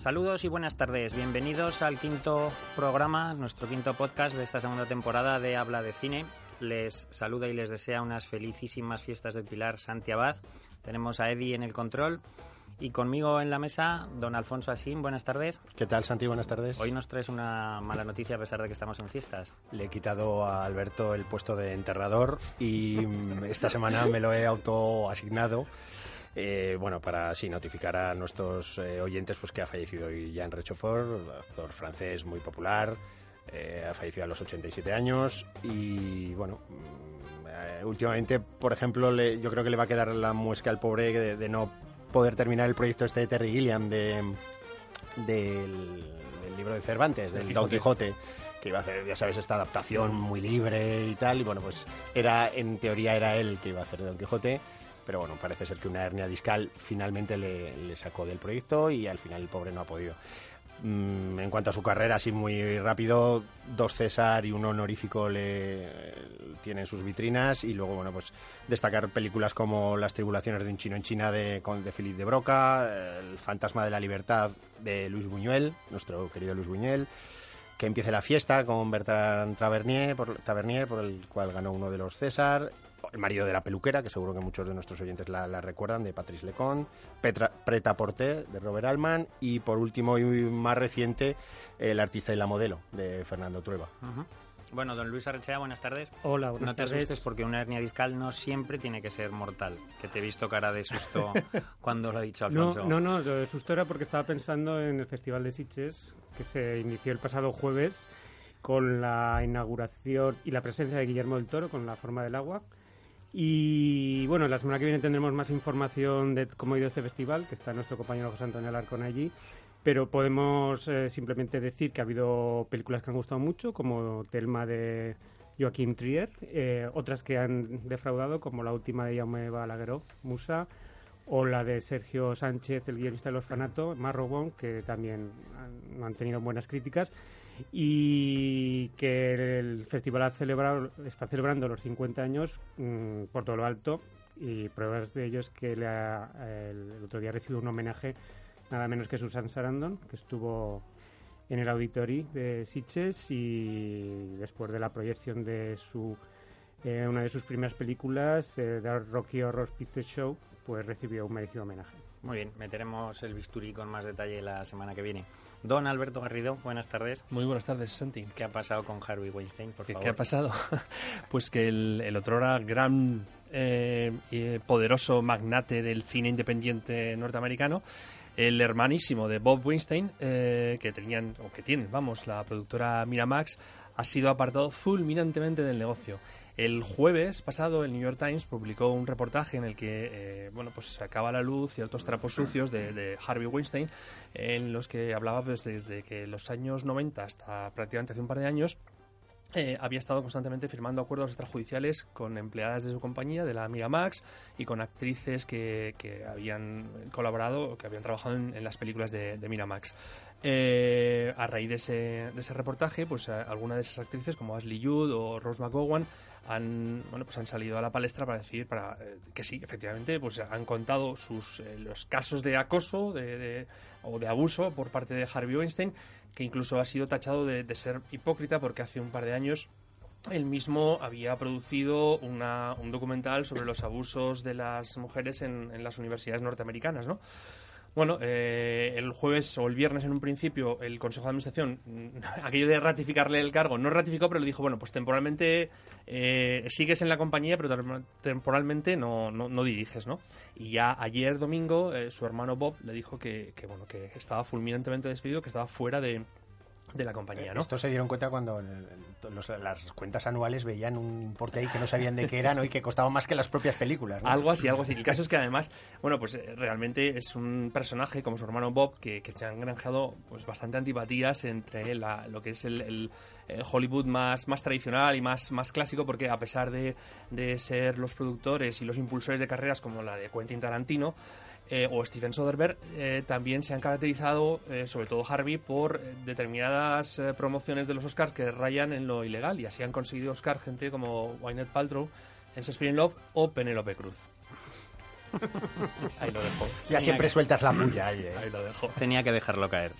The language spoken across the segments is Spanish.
Saludos y buenas tardes. Bienvenidos al quinto programa, nuestro quinto podcast de esta segunda temporada de Habla de Cine. Les saluda y les desea unas felicísimas fiestas del Pilar Santi Abad. Tenemos a Eddie en el control y conmigo en la mesa, don Alfonso Asín. Buenas tardes. ¿Qué tal, Santi? Buenas tardes. Hoy nos traes una mala noticia a pesar de que estamos en fiestas. Le he quitado a Alberto el puesto de enterrador y esta semana me lo he autoasignado eh, bueno, para sí notificar a nuestros eh, oyentes pues que ha fallecido Jean Rechefort, actor francés muy popular, eh, ha fallecido a los 87 años y bueno, mm, últimamente, por ejemplo, yo creo que le va a quedar la muesca al pobre de, no poder terminar el proyecto este de Terry Gilliam de, del, libro de Cervantes, del Don Quijote que iba a hacer, ya sabes, esta adaptación muy libre y tal, y bueno, pues era, en teoría era él que iba a hacer Don Quijote, pero bueno, parece ser que una hernia discal finalmente le, sacó del proyecto y al final el pobre no ha podido. Mm, en cuanto a su carrera, así muy rápido, dos César y un honorífico le tienen sus vitrinas y luego, bueno, pues destacar películas como Las tribulaciones de un chino en China de, de Philippe de Broca, El fantasma de la libertad de Luis Buñuel, nuestro querido Luis Buñuel, que empiece la fiesta con Bertrand Tavernier por, Tavernier, por el cual ganó uno de los César, el marido de la peluquera, que seguro que muchos de nuestros oyentes la, recuerdan, de Patrice Lecon, Petra, Preta Porté, de Robert Altman, y por último y más reciente, El artista y la modelo, de Fernando Trueba. Bueno, don Luis Arrechea, buenas tardes. Hola, buenas tardes. No te asustes porque una hernia discal no siempre tiene que ser mortal. Que te he visto cara de susto cuando lo ha dicho Alfonso. No, no, no, el susto era porque estaba pensando en el Festival de Sitges, que se inició el pasado jueves con la inauguración y la presencia de Guillermo del Toro con La forma del agua y bueno, la semana que viene tendremos más información de cómo ha ido este festival, que está nuestro compañero José Antonio Alarcón allí. Pero podemos eh, simplemente decir que ha habido películas que han gustado mucho, como Telma de Joaquín Trier, eh, otras que han defraudado, como la última de Jaume Balagueró, Musa, o la de Sergio Sánchez, el guionista del orfanato, Marrobón, que también han, han tenido buenas críticas y que el festival ha celebrado, está celebrando los 50 años mm, por todo lo alto y pruebas de ello es que el, otro día recibió un homenaje nada menos que Susan Sarandon, que estuvo en el Auditori de Sitges y después de la proyección de su eh, una de sus primeras películas, eh, The Rocky Horror Picture Show, pues recibió un merecido homenaje. Muy bien, meteremos el bisturí con más detalle la semana que viene. Don Alberto Garrido, buenas tardes. Muy buenas tardes, Santi. ¿Qué ha pasado con Harvey Weinstein, por ¿Qué, favor? ¿Qué ha pasado? pues que el, el otrora gran eh, y poderoso magnate del cine independiente norteamericano, el hermanísimo de Bob Weinstein, eh, que tenían, o que tienen, vamos, la productora Miramax, ha sido apartado fulminantemente del negocio. El jueves pasado el New York Times publicó un reportaje en el que eh, bueno pues sacaba a la luz ciertos trapos sucios de, Harvey Weinstein en los que hablaba pues, desde que los años 90 hasta prácticamente hace un par de años eh, había estado constantemente firmando acuerdos extrajudiciales con empleadas de su compañía, de la Amiga Max, y con actrices que, habían colaborado o que habían trabajado en, las películas de, Miramax. Eh, a raíz de ese, de ese reportaje, pues algunas de esas actrices, como Ashley Judd o Rose McGowan, han bueno pues han salido a la palestra para decir para eh, que sí efectivamente pues han contado sus los casos de acoso de, o de abuso por parte de Harvey Weinstein que incluso ha sido tachado de, ser hipócrita porque hace un par de años él mismo había producido una, un documental sobre los abusos de las mujeres en, en las universidades norteamericanas, ¿no? Bueno, eh, el jueves o el viernes en un principio el Consejo de Administración, aquello de ratificarle el cargo, no ratificó, pero le dijo, bueno, pues temporalmente eh, sigues en la compañía, pero temporalmente no, no, diriges, ¿no? Y ya ayer domingo eh, su hermano Bob le dijo que, que, bueno, que estaba fulminantemente despedido, que estaba fuera de, de la compañía, ¿no? Esto se dieron cuenta cuando las cuentas anuales veían un importe ahí que no sabían de qué eran y que costaba más que las propias películas. Algo así, algo así. El caso es que además, bueno, pues eh, realmente es un personaje como su hermano Bob que, se han granjeado pues bastante antipatías entre lo que es el, Hollywood más, más tradicional y más, más clásico porque a pesar de, de ser los productores y los impulsores de carreras como la de Quentin Tarantino, eh, o Steven Soderbergh eh, también se han caracterizado, eh, sobre todo Harvey, por determinadas promociones de los Oscars que rayan en lo ilegal y así han conseguido Oscar gente como Wynette Paltrow en Shakespeare Love o Penelope Cruz. Ahí lo dejo. Ya siempre que- sueltas la puya ahí, ¿eh? Ahí lo dejo. Tenía que dejarlo caer.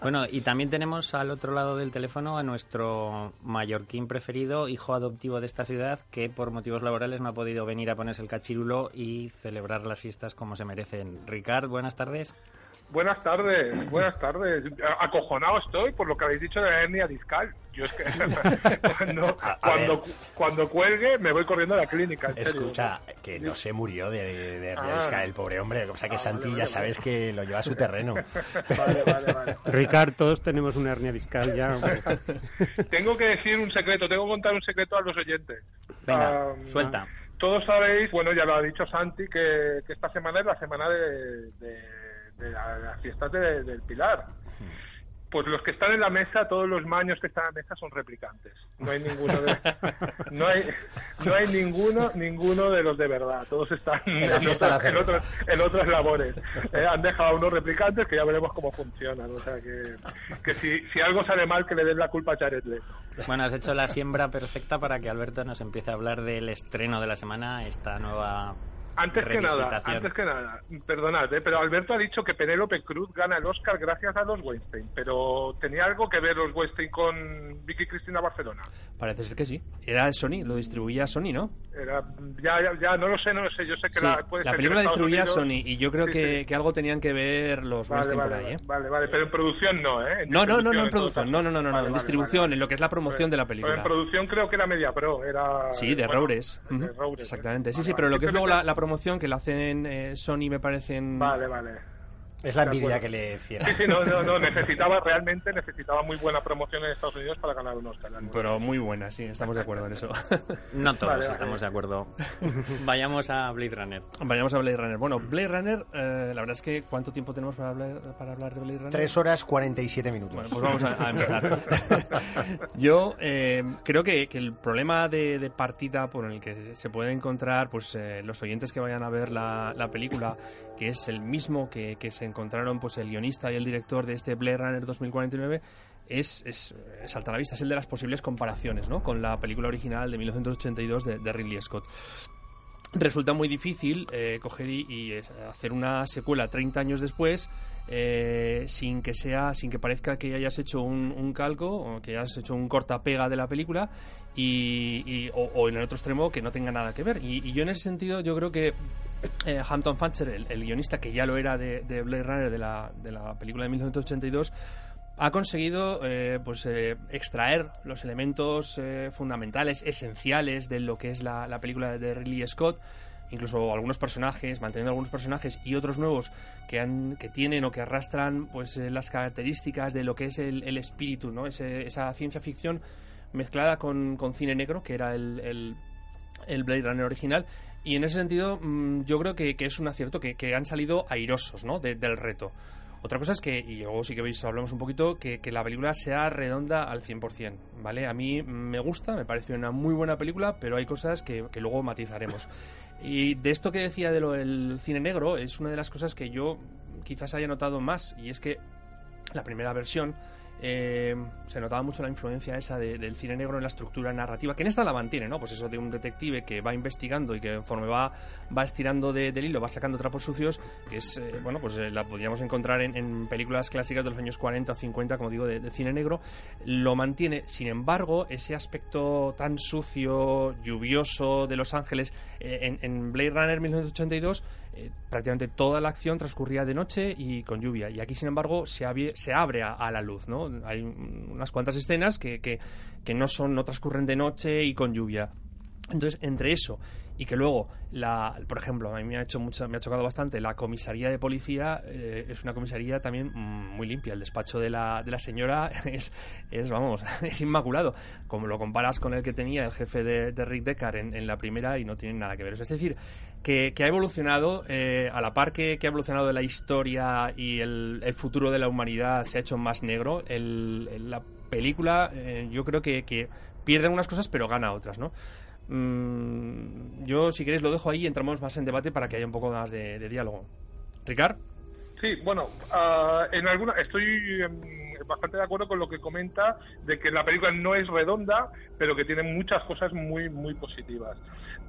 Bueno, y también tenemos al otro lado del teléfono a nuestro mallorquín preferido, hijo adoptivo de esta ciudad, que por motivos laborales no ha podido venir a ponerse el cachirulo y celebrar las fiestas como se merecen. Ricard, buenas tardes. Buenas tardes, buenas tardes. Acojonado estoy por lo que habéis dicho de la hernia discal. Yo es que cuando, cuelgue me voy corriendo a la clínica. en serio. Escucha, que no se murió de, de hernia Ah. discal el pobre hombre. O sea que Ah, Santi vale, ya vale, sabes que lo lleva a su terreno. Vale, vale, vale. Ricard, todos tenemos una hernia discal ya. hombre. Tengo que decir un secreto, tengo que contar un secreto a los oyentes. Venga, suelta. Todos sabéis, bueno, ya lo ha dicho Santi, que, que esta semana es la semana de, de- de la- las fiestas de- del Pilar. Pues los que están en la mesa, todos los maños que están en la mesa son replicantes. No hay ninguno de, no hay, no hay ninguno, ninguno de los de verdad. Todos están En la otras, en otras- en otras labores. Eh, han dejado a unos replicantes que ya veremos cómo funcionan. O sea que, que si, si algo sale mal, que le den la culpa a Jared Leto. Bueno, has hecho la siembra perfecta para que Alberto nos empiece a hablar del estreno de la semana, esta nueva Antes que nada, antes que nada, perdonad, ¿eh? pero Alberto ha dicho que Penélope Cruz gana el Oscar gracias a los Weinstein, pero ¿tenía algo que ver los Weinstein con Vicky Cristina Barcelona? Parece ser que sí. Era Sony, lo distribuía Sony, ¿no? Era, ya, ya, ya, no lo sé, no lo sé, yo sé que Sí, la, puede la película en distribuía Unidos- Sony y yo creo Sí, que, sí. que algo tenían que ver los Vale, Weinstein vale, por ahí, vale, ¿eh? vale, vale, pero en producción no, ¿eh? No, no, no, no en producción, no, no, no, no, no, Vale, en vale, distribución, vale. en lo que es la promoción de la Pero película. en producción creo que era Media Pro, era... Sí, de bueno, Roures. Roures, ¿eh? Exactamente. Sí, sí, pero lo que es luego la promoción que la hacen eh, Sony me parece en... Vale, vale. Es la envidia que le cierra. Sí, sí, no, no, no, necesitaba realmente, necesitaba muy buena promoción en Estados Unidos para ganar un Oscar. Pero muy buena, sí, estamos de acuerdo en eso. No todos Vale, vale. estamos de acuerdo. Vayamos a Blade Runner. Vayamos a Blade Runner. Bueno, Blade Runner, eh, la verdad es que ¿cuánto tiempo tenemos para hablar, para hablar de Blade Runner? Tres horas 47 minutos. Bueno, pues vamos a, a empezar. Yo eh, creo que, que el problema de, de partida por el que se pueden encontrar pues eh, los oyentes que vayan a ver la, la película, que es el mismo que, que se encontraron pues el guionista y el director de este Blade Runner 2049, es, es, salta a la vista, es el de las posibles comparaciones ¿no? con la película original de 1982 de, Ridley Scott resulta muy difícil eh, coger y, eh, hacer una secuela 30 años después eh, sin que sea sin que parezca que hayas hecho un, calco o que hayas hecho un cortapega de la película y, o en el otro extremo que no tenga nada que ver y, y yo en ese sentido yo creo que eh, Hampton Fancher el, guionista que ya lo era de, de Blade Runner de la, película de 1982 ha conseguido eh, pues eh, extraer los elementos fundamentales, esenciales de lo que es la, la película de Ridley Scott, incluso algunos personajes, manteniendo algunos personajes y otros nuevos que han, que tienen o que arrastran pues las características de lo que es el, espíritu, ¿no? Ese- esa ciencia ficción mezclada con, con cine negro, que era el, el Blade Runner original. Y en ese sentido, mm, yo creo que, es un acierto, que, han salido airosos ¿no? de- del reto. Otra cosa es que, y luego sí que veis, hablamos un poquito, que, la película sea redonda al 100%, ¿vale? A mí me gusta, me parece una muy buena película, pero hay cosas que, que luego matizaremos. Y de esto que decía de lo del cine negro, es una de las cosas que yo quizás haya notado más, y es que la primera versión eh, se notaba mucho la influencia esa de- del cine negro en la estructura narrativa, que en esta la mantiene, ¿no? Pues eso de un detective que va investigando y que conforme va, va estirando de- del hilo, va sacando trapos sucios, que es, eh, bueno, pues eh, la podríamos encontrar en, películas clásicas de los años 40 o 50, como digo, de, de cine negro, lo mantiene. Sin embargo, ese aspecto tan sucio, lluvioso de Los Ángeles, en, en Blade Runner 1982, eh, prácticamente toda la acción transcurría de noche y con lluvia. Y aquí, sin embargo, se, abre a, a la luz, ¿no? Hay unas cuantas escenas que, que, que no son, no transcurren de noche y con lluvia. Entonces, entre eso y que luego, la, por ejemplo, a mí me ha hecho mucha, me ha chocado bastante, la comisaría de policía eh, es una comisaría también muy limpia. El despacho de la, de la señora es, es, vamos, es inmaculado. Como lo comparas con el que tenía el jefe de, Rick Deckard en, en la primera y no tienen nada que ver. Es decir, que, que ha evolucionado eh, a la par que, que ha evolucionado la historia y el, el futuro de la humanidad se ha hecho más negro. El, el- la película, eh, yo creo que, que pierde algunas cosas, pero gana otras, ¿no? Mm, yo, si queréis, lo dejo ahí y entramos más en debate para que haya un poco más de, diálogo. Ricard, Sí, bueno, ah, en alguna estoy em, bastante de acuerdo con lo que comenta de que la película no es redonda, pero que tiene muchas cosas muy muy positivas.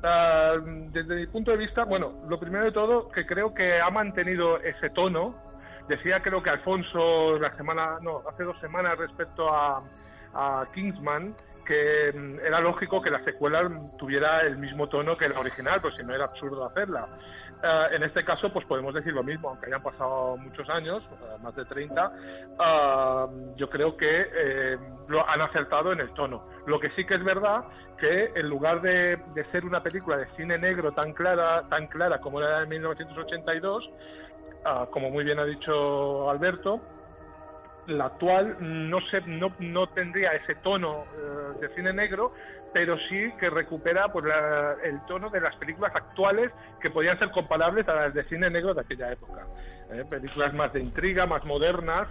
Ah, desde mi punto de vista, bueno, lo primero de todo que creo que ha mantenido ese tono. Decía creo que Alfonso la semana, no, hace dos semanas respecto a, a Kingsman que mm, era lógico que la secuela tuviera el mismo tono que la original, pues si no era absurdo hacerla. Eh, en este caso, pues podemos decir lo mismo, aunque hayan pasado muchos años, eh, más de 30, eh, yo creo que lo han acertado en el tono. Lo que sí que es verdad que en lugar de, de, ser una película de cine negro tan clara, tan clara como era en 1982, como muy bien ha dicho Alberto, la actual no, se, no, no tendría ese tono de cine negro, pero sí que recupera pues el tono de las películas actuales que podían ser comparables a las de cine negro de aquella época. ¿eh? Películas más de intriga, más modernas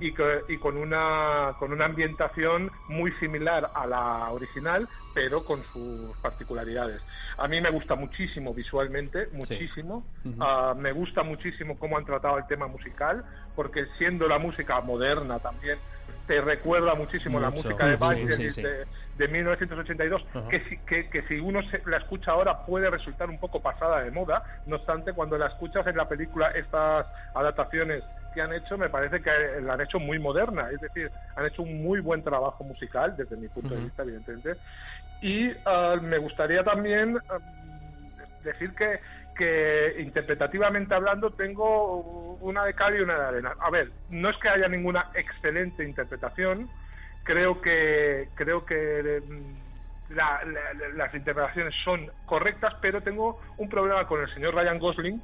y, y, con, una, con una ambientación muy similar a la original, pero con sus particularidades. A mí me gusta muchísimo visualmente, muchísimo. Ah, me gusta muchísimo cómo han tratado el tema musical, porque siendo la música moderna también te recuerda muchísimo la música de Vangelis de, 1982, que, si, que, que, si uno la escucha ahora puede resultar un poco pasada de moda, no obstante, cuando la escuchas en la película, estas adaptaciones que han hecho, me parece que la han hecho muy moderna, es decir, han hecho un muy buen trabajo musical, desde mi punto de vista, evidentemente, y ah, me gustaría también ah, decir que interpretativamente hablando tengo una de cal y una de arena. A ver, no es que haya ninguna excelente interpretación, creo que creo que mm, las interpretaciones son correctas, pero tengo un problema con el señor Ryan Gosling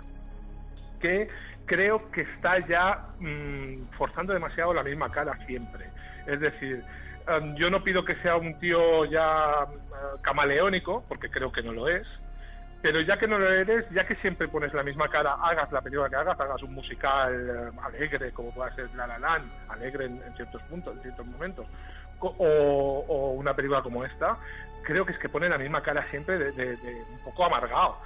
que creo que está ya mm, forzando demasiado la misma cara siempre. Es decir, um, yo no pido que sea un tío ya uh, camaleónico, porque creo que no lo es, pero ya que no lo eres, ya que siempre pones la misma cara, hagas la película que hagas, hagas un musical eh, alegre, como pueda ser La La Land, alegre en, ciertos puntos, en ciertos momentos, o, una película como esta, creo que es que pone la misma cara siempre de, un poco amargado.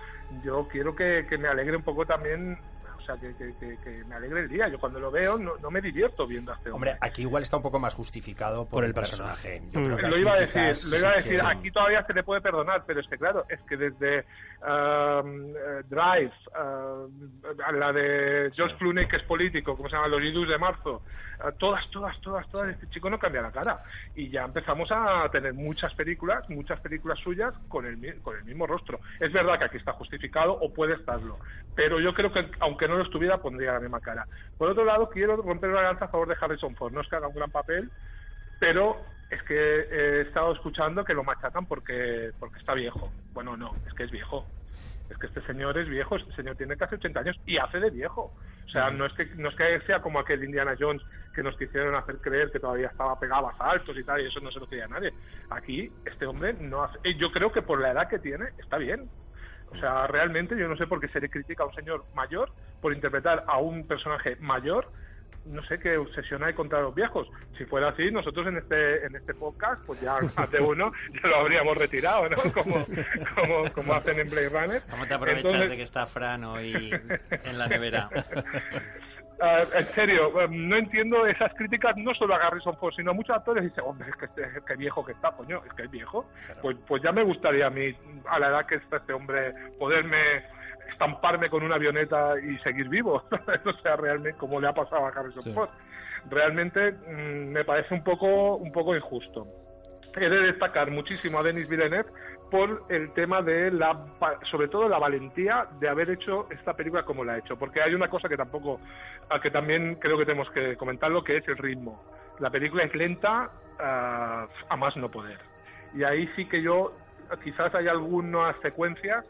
Yo quiero que, que me alegre un poco también o sea, que, que, me alegre el día. Yo cuando lo veo no, no, me divierto viendo a este hombre. Hombre, aquí igual está un poco más justificado por, el personaje. lo iba a decir, lo iba a decir. Aquí todavía se le puede perdonar, pero es que claro, es que desde um, eh, Drive, uh, la de George Clooney que es político, como se llama, Los Idus de marzo, uh, todas, todas, todas, todas, este chico no cambia la cara. Y ya empezamos a tener muchas películas, muchas películas suyas con el, con el mismo rostro. Es verdad que aquí está justificado o puede estarlo, pero yo creo que aunque no no lo estuviera, pondría la misma cara. Por otro lado, quiero romper la lanza a favor de Harrison Ford. No es que haga un gran papel, pero es que he estado escuchando que lo machacan porque, porque está viejo. Bueno, no, es que es viejo. Es que este señor es viejo, este señor tiene casi 80 años y hace de viejo. O sea, no es que no es que sea como aquel Indiana Jones que nos quisieron hacer creer que todavía estaba pegado a saltos y tal, y eso no se lo quería nadie. Aquí, este hombre no hace. Yo creo que por la edad que tiene, está bien. O sea, realmente yo no sé por qué se le critica a un señor mayor por interpretar a un personaje mayor no sé qué obsesión hay contra los viejos. Si fuera así, nosotros en este en este podcast, pues ya más de uno ya lo habríamos retirado, ¿no? Como, como, como hacen en Blade Runner. ¿Cómo te aprovechas de que está Fran hoy en la nevera? Uh, en serio, em, no entiendo esas críticas no solo a Garrison Ford, sino a muchos actores dicen, hombre, es que, es que viejo que está, coño, es que es viejo. Pues, pues ya me gustaría a mí, a la edad que está este hombre, poderme estamparme con una avioneta y seguir vivo. o sea, realmente, como le ha pasado a Harrison Ford. Realmente mm, me parece un poco, un poco injusto. He de destacar muchísimo a Denis Villeneuve por el tema de la, sobre todo la valentía de haber hecho esta película como la ha hecho, porque hay una cosa que tampoco, que también creo que tenemos que comentarlo, que es el ritmo. La película es lenta ah, a más no poder. Y ahí sí que yo, quizás hay algunas secuencias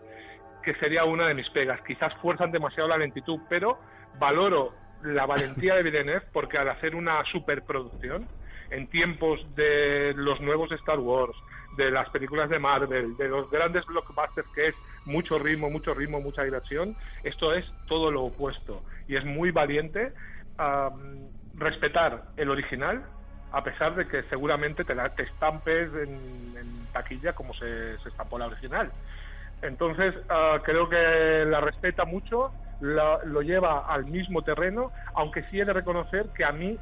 que sería una de mis pegas. Quizás fuerzan demasiado la lentitud, pero valoro la valentía de Villeneuve porque al hacer una superproducción, en tiempos de los nuevos Star Wars, de las películas de Marvel, de los grandes blockbusters que es mucho ritmo, mucho ritmo, mucha diversión, esto es todo lo opuesto. Y es muy valiente respetar el original, a pesar de que seguramente te, la, te estampes en, taquilla como se, estampó la original. Entonces, ah, creo que la respeta mucho lo lleva al mismo terreno, aunque sí he de reconocer que a mí,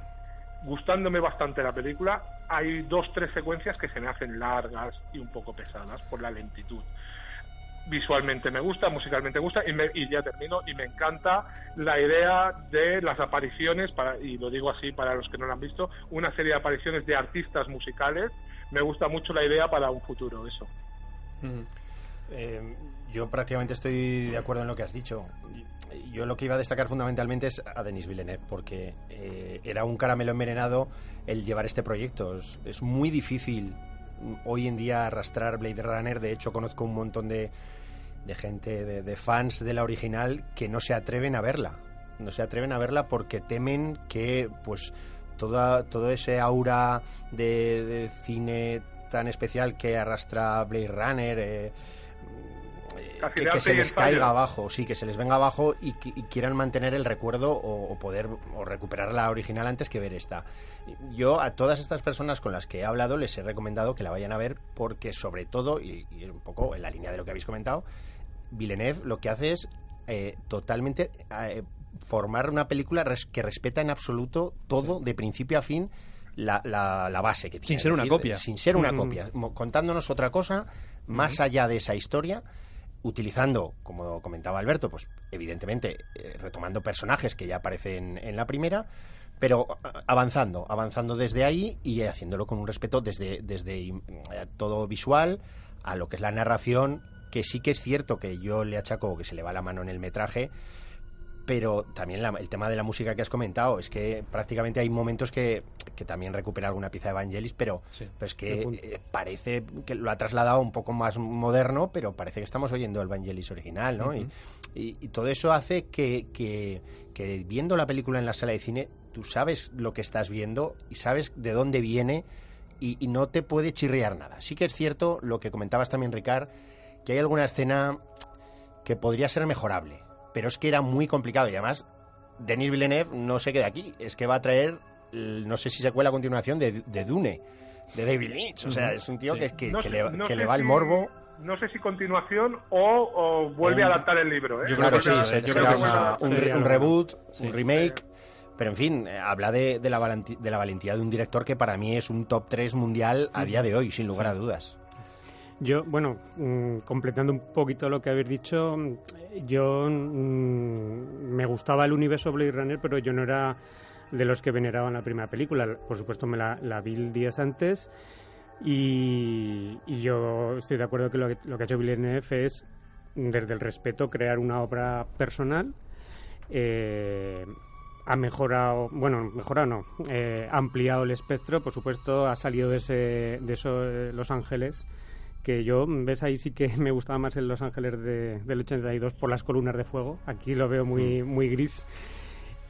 gustándome bastante la película, hay dos, tres secuencias que se me hacen largas y un poco pesadas por la lentitud. Visualmente me gusta, musicalmente me gusta y, me, y, ya termino y me encanta la idea de las apariciones para, y lo digo así para los que no lo han visto una serie de apariciones de artistas musicales. Me gusta mucho la idea para un futuro eso eh, yo prácticamente estoy de acuerdo en lo que has dicho yo lo que iba a destacar fundamentalmente es a Denis Villeneuve porque eh, era un caramelo envenenado el llevar este proyecto es, muy difícil hoy en día arrastrar Blade Runner. De hecho, conozco un montón de, de gente, de, fans de la original que no se atreven a verla. No se atreven a verla porque temen que, pues, toda, todo ese aura de, cine tan especial que arrastra Blade Runner. Eh, que, se les caiga abajo, sí, que se les venga abajo y, quieran mantener el recuerdo o, poder o recuperar la original antes que ver esta. Yo a todas estas personas con las que he hablado les he recomendado que la vayan a ver porque sobre todo, y, un poco en la línea de lo que habéis comentado, Villeneuve lo que hace es eh, totalmente eh, formar una película que respeta en absoluto todo, de principio a fin, la, la, base que tiene. Sin ser una copia. Sin ser una copia. Contándonos otra cosa, más allá de esa historia, utilizando, como comentaba Alberto, pues evidentemente eh, retomando personajes que ya aparecen en la primera, pero avanzando, avanzando desde ahí y haciéndolo con un respeto desde, desde eh, todo visual a lo que es la narración, que sí que es cierto que yo le achaco que se le va la mano en el metraje, pero también el tema de la música que has comentado, es que prácticamente hay momentos que, que también recupera alguna pieza de Evangelis, pero, es que eh, parece que lo ha trasladado un poco más moderno, pero parece que estamos oyendo el Evangelis original, ¿no? y, y, todo eso hace que, que, que, viendo la película en la sala de cine, tú sabes lo que estás viendo y sabes de dónde viene y, y no te puede chirriar nada. Sí que es cierto lo que comentabas también, Ricard, que hay alguna escena que podría ser mejorable pero es que era muy complicado y además Denis Villeneuve no se queda aquí, es que va a traer, no sé si se cuela a continuación, de, Dune, de David Lynch, o sea, es un tío que, que, le, va el morbo no sé si continuación o, vuelve a adaptar el libro. ¿eh? Yo creo que sí, yo creo que un, reboot, un remake. Pero en fin, eh, habla de, de, la de la valentía de un director que para mí es un top 3 mundial a día de hoy, sin lugar a dudas. Yo, bueno, mm, completando un poquito lo que habéis dicho, yo mm, me gustaba el universo Blade Runner, pero yo no era de los que veneraban la primera película. Por supuesto, me la, vi días antes y, yo estoy de acuerdo que lo, que lo que ha hecho Villeneuve es, desde el respeto, crear una obra personal. Eh, ha mejorado, bueno, mejorado no, eh, ha ampliado el espectro, por supuesto, ha salido de, ese, de eso, eh, Los Ángeles que yo, ves, ahí sí que me gustaba más en Los Ángeles de, del 82 por las columnas de fuego. Aquí lo veo muy, mm. muy gris.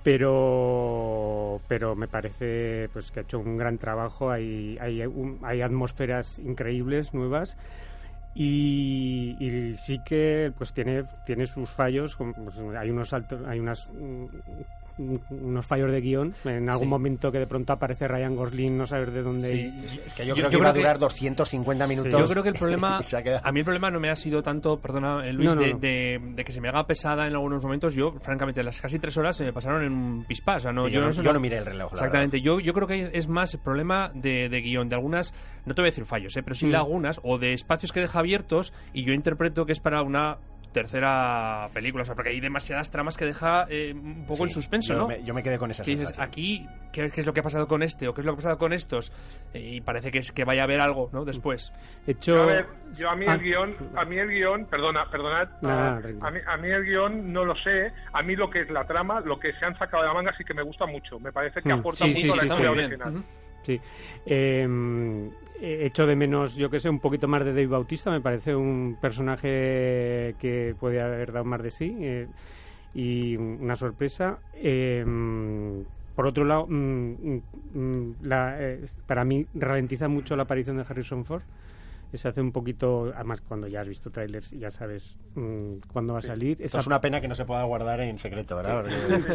Pero, pero me parece pues que ha hecho un gran trabajo. Hay, hay, hay atmósferas increíbles, nuevas. Y, y, sí que pues tiene tiene sus fallos pues, hay unos altos hay unas unos fallos de guion. En algún momento que de pronto aparece Ryan Gosling, no saber de dónde. que yo creo que iba a durar 250 minutos. Yo creo que el problema. a mí el problema no me ha sido tanto, perdona eh, Luis, de, que se me haga pesada en algunos momentos. Yo, francamente, las casi tres horas se me pasaron en un pispás. O sea, no, yo, no, miré el reloj. Exactamente. Yo, yo creo que es más el problema de, guion. De algunas, no te voy a decir fallos, eh, pero sí mm. lagunas o de espacios que deja abiertos y yo interpreto que es para una tercera película, o sea, porque hay demasiadas tramas que deja eh, un poco en suspenso, ¿no? yo me quedé con esa dices, aquí, ¿qué, es lo que ha pasado con este? ¿O qué es lo que ha pasado con estos? y parece que es que vaya a haber algo, ¿no? Después. Hecho... A ver, yo a mí el ah. guion, a mí el guion, perdona, perdonad, a, mí, a mí el guion no lo sé, a mí lo que es la trama, lo que se han sacado de la manga sí que me gusta mucho, me parece que mm. aporta mucho a la historia original. Sí. Eh, echo de menos, yo que sé, un poquito más de Dave Bautista. Me parece un personaje que puede haber dado más de sí eh, y una sorpresa. Eh, por otro lado, mm, mm, la, eh, para mí ralentiza mucho la aparición de Harrison Ford se hace un poquito, además cuando ya has visto trailers ya sabes mmm, cuándo va a salir. Es una pena que no se pueda guardar en secreto, ¿verdad?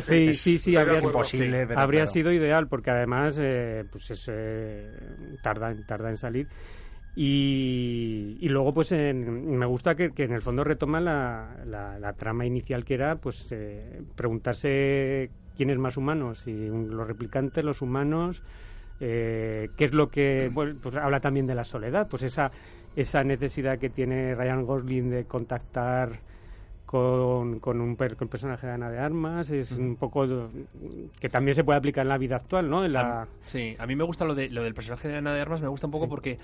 sí, sí, sí, habría, imposible, habría sido ideal porque además eh, pues es, eh, tarda, tarda en salir. Y, y luego, pues, en- me gusta que, que en el fondo retoma la, la- la trama inicial que era, pues, eh, preguntarse quién es más humano, si los replicantes, los humanos, eh, qué es lo que, bueno, pues habla también de la soledad, pues esa, esa necesidad que tiene Ryan Gosling de contactar con, con un per- con personaje de Ana de Armas, es un poco que también se puede aplicar en la vida actual, ¿no? En la, Sí, a mí me gusta lo, de, lo del personaje de Ana de Armas, me gusta un poco porque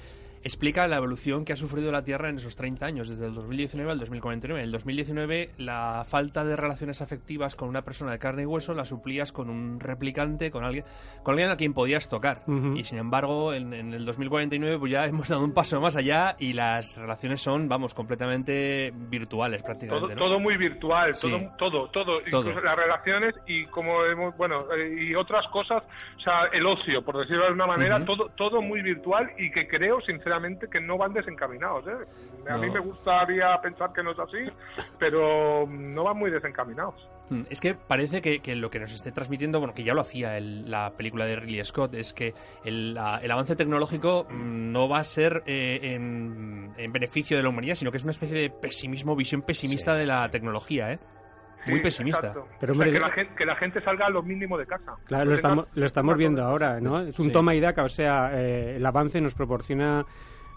explica la evolución que ha sufrido la Tierra en esos 30 años, desde el 2019 al 2049. En el 2019, la falta de relaciones afectivas con una persona de carne y hueso la suplías con un replicante, con alguien, con alguien a quien podías tocar. Y sin embargo, en, en el 2049 pues ya hemos dado un paso más allá y las relaciones son, vamos, completamente virtuales Todo, prácticamente. ¿no? todo muy virtual, Sí. todo, todo, todo, Todo. incluso las relaciones y como hemos, bueno, eh, y otras cosas, o sea, el ocio, por decirlo de alguna manera, todo, todo muy virtual y que creo, sinceramente, que no van desencaminados, ¿eh? A mí me gustaría pensar que no es así, pero no van muy desencaminados. Mm, Es que parece que, que lo que nos esté transmitiendo, bueno, que ya lo hacía el- la película de Ridley Scott, es que el, la- el avance tecnológico mm, no va a ser eh, en, en beneficio de la humanidad, sino que es una especie de pesimismo, visión pesimista Sí, de la sí. tecnología, ¿eh? Muy Sí, pesimista. exacto. Pero, O sea, que, la gente, que la gente salga a lo mínimo de casa. Claro, lo estamos, lo estamos viendo ahora, ¿no? Es un Sí. toma y daca, o sea, eh, el avance nos proporciona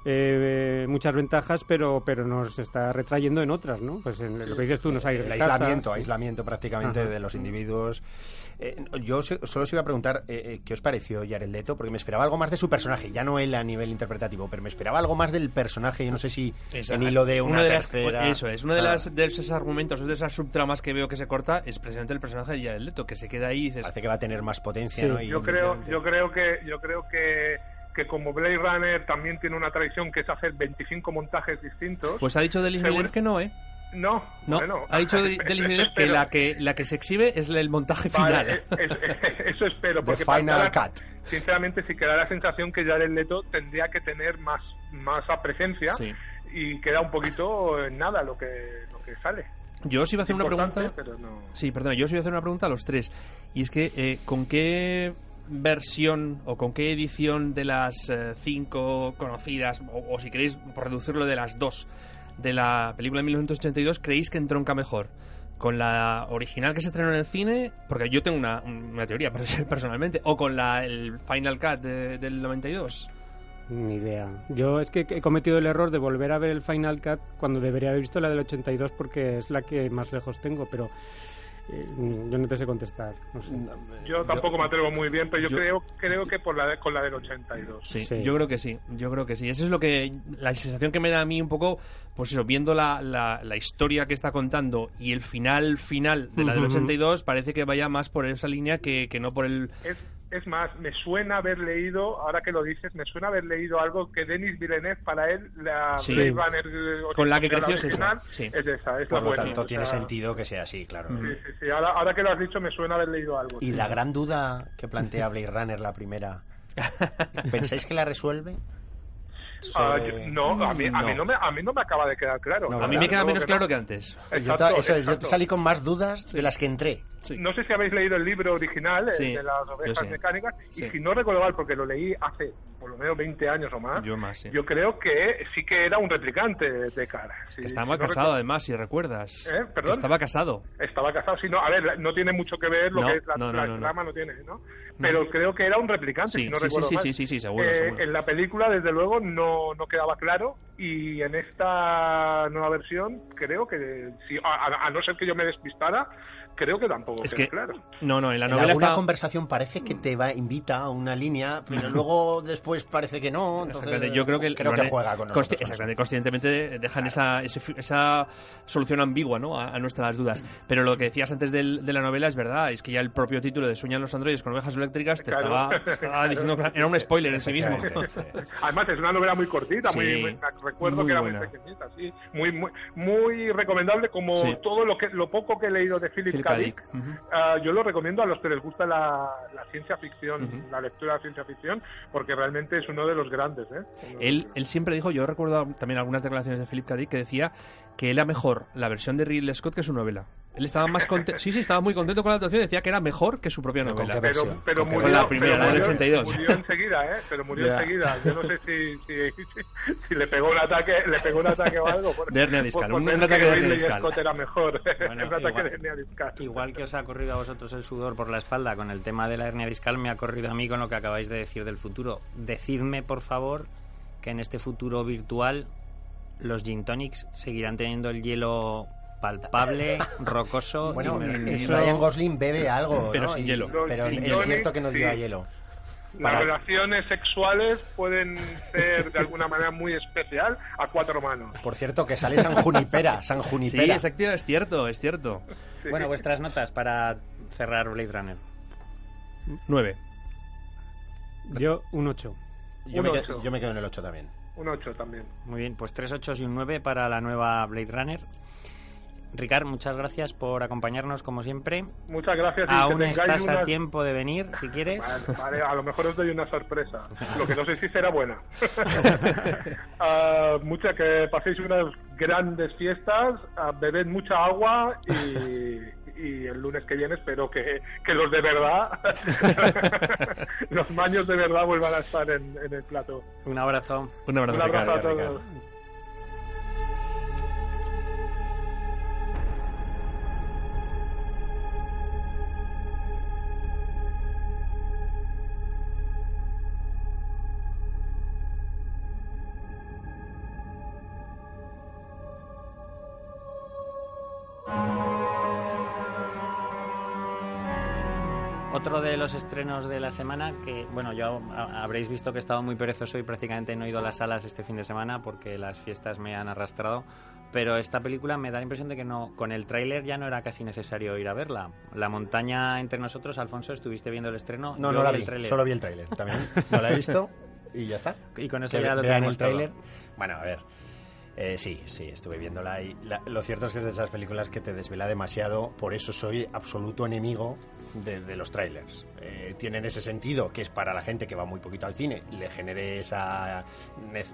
eh, muchas ventajas, pero pero nos está retrayendo en otras, ¿no? Pues en lo que dices tú, nos ha ido el casa. aislamiento, aislamiento prácticamente Ajá. de los individuos. Eh, yo solo os iba a preguntar eh, eh, qué os pareció Jared Leto, porque me esperaba algo más de su personaje, ya no él a nivel interpretativo, pero me esperaba algo más del personaje. Yo no sé si Esa- en hilo de una, de las- tercera. eso es, uno de, Ah, las, de esos argumentos de esas subtramas que veo que se corta es precisamente el personaje de Jared Leto, que se queda ahí y dices, Parece que va a tener más potencia, Sí. ¿no? Y yo creo yo creo que yo creo que que como Blade Runner también tiene una tradición que es hacer 25 montajes distintos pues ha dicho Delis Villeneuve que no, ¿eh? no No, bueno ha dicho Delis Villeneuve que la que la que se exhibe es el montaje final. Vale, es- es- eso espero porque Final para- Cut. sinceramente sí que da la sensación que Jared Leto tendría que tener más más presencia Sí. y queda un poquito en nada lo que lo que sale Yo os iba a hacer una pregunta. pero no Sí, perdona, yo os iba a hacer una pregunta a los tres. Y es que, eh, ¿con qué versión o con qué edición de las eh, cinco conocidas, o, si queréis reducirlo de las dos, de la película de 1982, creéis que entronca mejor? ¿Con la original que se estrenó en el cine? Porque yo tengo una, una teoría personalmente. ¿O con la, el Final Cut de- del 92? Ni idea. Yo es que he cometido el error de volver a ver el Final Cut cuando debería haber visto la del 82 porque es la que más lejos tengo, pero eh, yo no te sé contestar. no sé. yo tampoco me atrevo muy bien pero yo, yo- creo creo que por la de- con la del 82 Sí, Sí. yo creo que sí, yo creo que sí. Esa es lo que la sensación que me da a mí un poco, pues eso, viendo la, la, la historia que está contando y el final final de la del Ujú. 82 parece que vaya más por esa línea que, que no por el Es, es más, me suena haber leído, ahora que lo dices, me suena haber leído algo que Denis Villeneuve, para él, la Sí. Blade Runner eh, Con la que original creció es esa, sí. es esa, es Por la lo buena, tanto, o tiene sentido que sea así, claro. Sí, sí, sí. Ahora, ahora que lo has dicho, me suena haber leído algo. Y sí. la gran duda que plantea Blade Runner, la primera, ¿pensáis que la resuelve? Ah, Sobre- no, a mí, a, mí No. no me, a mí no me acaba de quedar claro. No, A mí me queda No, menos que claro no. que antes. yo, Exacto, ta- eso es, yo salí con más dudas de las que entré. Sí. No sé si habéis leído el libro original, Sí, de las ovejas mecánicas, Sí. y si no recuerdo mal, porque lo leí hace por lo menos 20 años o más, Yo más, sí. yo creo que sí que era un replicante de cara. Sí, Que estaba no casado recuerdo- además, si recuerdas. ¿Eh? Estaba casado. Estaba casado, sí, no, a ver, no tiene mucho que ver lo No, que es la, no, no, la no, no. trama, no tiene, ¿no? Pero creo que era un replicante, Sí, si no sí, recuerdo sí, mal. sí, sí, sí, seguro, Eh, seguro. En la película, desde luego, no, no quedaba claro y en esta nueva versión creo que, si, a, a- a no ser que yo me despistara, creo que tampoco Es queda que, claro. no, no, en la En novela alguna está... conversación parece que te va invita a una línea, pero luego después parece que no. Entonces, yo creo que, creo que juega con consci- nosotros. exactamente, conscientemente dejan esa, esa solución ambigua ¿no? a, a nuestras dudas. Pero lo que decías antes del- de la novela es verdad, es que ya el propio título de Sueñan los androides con ovejas eléctricas te Claro. estaba, te estaba diciendo que era un spoiler en sí mismo. Además, es una novela muy cortita, Sí, muy, muy- recuerdo muy que era buena. muy pequeñita, sí. Muy, muy, muy recomendable, como Sí. todo lo que lo poco que he leído de Philip. Dick. Ujú. Ah, yo lo recomiendo a los que les gusta la, la ciencia ficción, la lectura de ciencia ficción, porque realmente es uno de los grandes. ¿eh? Él, él siempre dijo, yo recuerdo también algunas declaraciones de Philip K. Dick que decía que era mejor la versión de Ridley Scott que su novela. Él estaba más contento. Sí, sí, estaba muy contento con la adaptación. Decía que era mejor que su propia ¿Con novela. Pero, pero ¿Con qué murió, versión? La primera, pero la del murió- 82. Murió enseguida, ¿eh? Pero murió enseguida. Yo no sé si, si, si, si le pegó un ataque, le pegó un ataque o algo. Por, De hernia discal, por- por un- ver un que ataque de hernia Ridley discal. Scott era mejor. Bueno, un ataque igual- de hernia discal. Igual que os ha corrido a vosotros el sudor por la espalda con el tema de la hernia discal, me ha corrido a mí con lo que acabáis de decir del futuro. Decidme, por favor, que en este futuro virtual los gin tonics seguirán teniendo el hielo palpable, rocoso Bueno, y y Ryan Gosling bebe algo, Pero ¿no? sin Y- hielo. Pero Sin es hielo. cierto que no dio Sí. a hielo. Las Para- relaciones sexuales pueden ser de alguna manera muy especial a cuatro manos. Por cierto, que sale San Junipera. San Sí, Junipera. exacto, es cierto, es cierto. Sí. Bueno, vuestras notas para cerrar Blade Runner. 9. Yo un 8. yo, un me ocho. quedo, yo me quedo en el 8 también. Un 8 también. Muy bien, pues tres 8 y un 9 para la nueva Blade Runner. Ricard, muchas gracias por acompañarnos como siempre. Muchas gracias. Aún estás a tiempo de venir, si quieres. Vale, vale, a lo mejor os doy una sorpresa. Lo que no sé si será buena. Ah, mucha, que paséis unas grandes fiestas, ah, bebed mucha agua y, y el lunes que viene espero que, que los de verdad, los maños de verdad vuelvan a estar en, en el plato. Un abrazo. Un abrazo, Un abrazo a todos. Ricardo. Otro de los estrenos de la semana que, bueno, yo a- habréis visto que he estado muy perezoso y prácticamente no he ido a las salas este fin de semana porque las fiestas me han arrastrado. Pero esta película me da la impresión de que no, con el tráiler ya no era casi necesario ir a verla. La montaña entre nosotros, Alfonso, estuviste viendo el estreno. No, Yo no la el vi. tráiler. Solo vi el tráiler. También no la he visto y ya está. Y con eso que ya lo vean el tráiler. Bueno, a ver. Eh, sí, sí, estuve viéndola y la- lo cierto es que es de esas películas que te desvela demasiado, por eso soy absoluto enemigo de, los trailers. Eh, tienen ese sentido que es para la gente que va muy poquito al cine, le genere esa ne-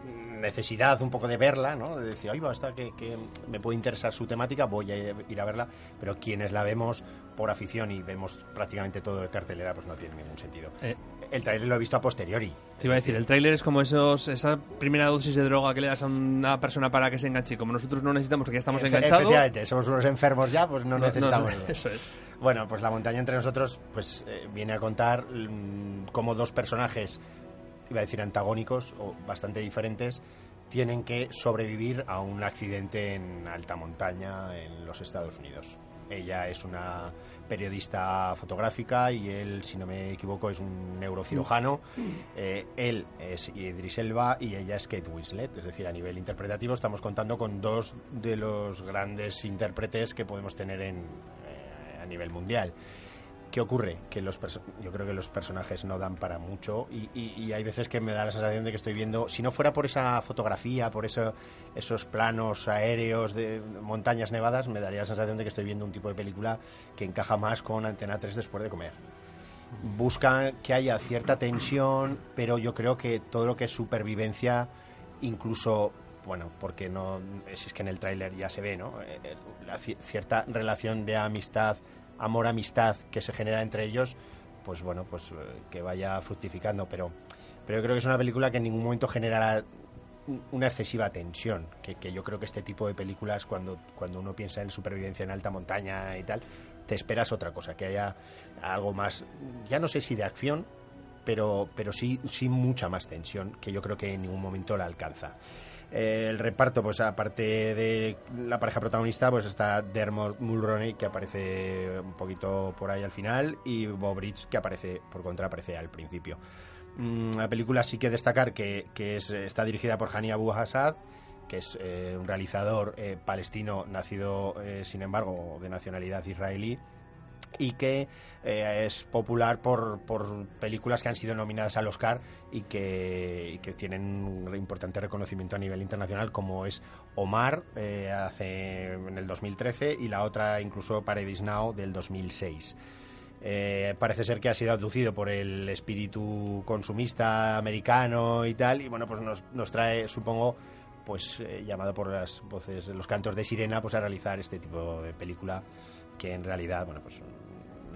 necesidad un poco de verla, ¿no? De decir, oye, hasta que, que me puede interesar su temática, voy a ir a verla, pero quienes la vemos por afición y vemos prácticamente todo de cartelera, pues no tiene ningún sentido. Eh, El trailer lo he visto a posteriori. Te iba a decir, el tráiler es como esos, esa primera dosis de droga que le das a una persona para que se enganche. Como nosotros no necesitamos porque ya estamos Efe- enganchados. Efectivamente, somos unos enfermos ya, pues no, no- no- necesitamos. eso es. Bueno, pues la montaña entre nosotros, pues eh, viene a contar mm, cómo dos personajes, iba a decir antagónicos o bastante diferentes, tienen que sobrevivir a un accidente en alta montaña en los Estados Unidos. Ella es una periodista fotográfica y él, si no me equivoco, es un neurocirujano. Eh, él es Idris Elba y ella es Kate Winslet. Es decir, a nivel interpretativo estamos contando con dos de los grandes intérpretes que podemos tener en, eh, a nivel mundial. ¿Qué ocurre? Que los yo creo que los personajes no dan para mucho y, y- y hay veces que me da la sensación de que estoy viendo, si no fuera por esa fotografía, por eso, esos planos aéreos de montañas nevadas, me daría la sensación de que estoy viendo un tipo de película que encaja más con Antena 3 después de comer. Buscan que haya cierta tensión, pero yo creo que todo lo que es supervivencia, incluso bueno, porque no es que en el tráiler ya se ve, ¿no? Eh, eh, la ci- cierta relación de amistad, amor-amistad que se genera entre ellos, pues bueno, pues eh, que vaya fructificando, pero, pero yo creo que es una película que en ningún momento generará un- una excesiva tensión, que, que yo creo que este tipo de películas, cuando, cuando uno piensa en supervivencia en alta montaña y tal, te esperas otra cosa, que haya algo más, ya no sé si de acción, pero, pero sí, sí mucha más tensión, que yo creo que en ningún momento la alcanza. Eh, el reparto, pues aparte de la pareja protagonista, pues está Dermot Mulroney, que aparece un poquito por ahí al final, y Bob Bridge, que aparece, por contra, aparece al principio. Mm, la película sí que destacar que, que es, está dirigida por Hani Abu Hassad, que es eh, un realizador eh, palestino nacido, sin embargo, de nacionalidad israelí y que eh, es popular por, por películas que han sido nominadas al Oscar y que, que tienen un importante reconocimiento a nivel internacional, como es Omar eh, hace, en el 2013 y la otra incluso Paradise Now del 2006. Eh, parece ser que ha sido abducido por el espíritu consumista americano y tal, y bueno, pues nos, nos trae, supongo, pues eh, llamado por las voces, los cantos de sirena, pues a realizar este tipo de película que en realidad, bueno, pues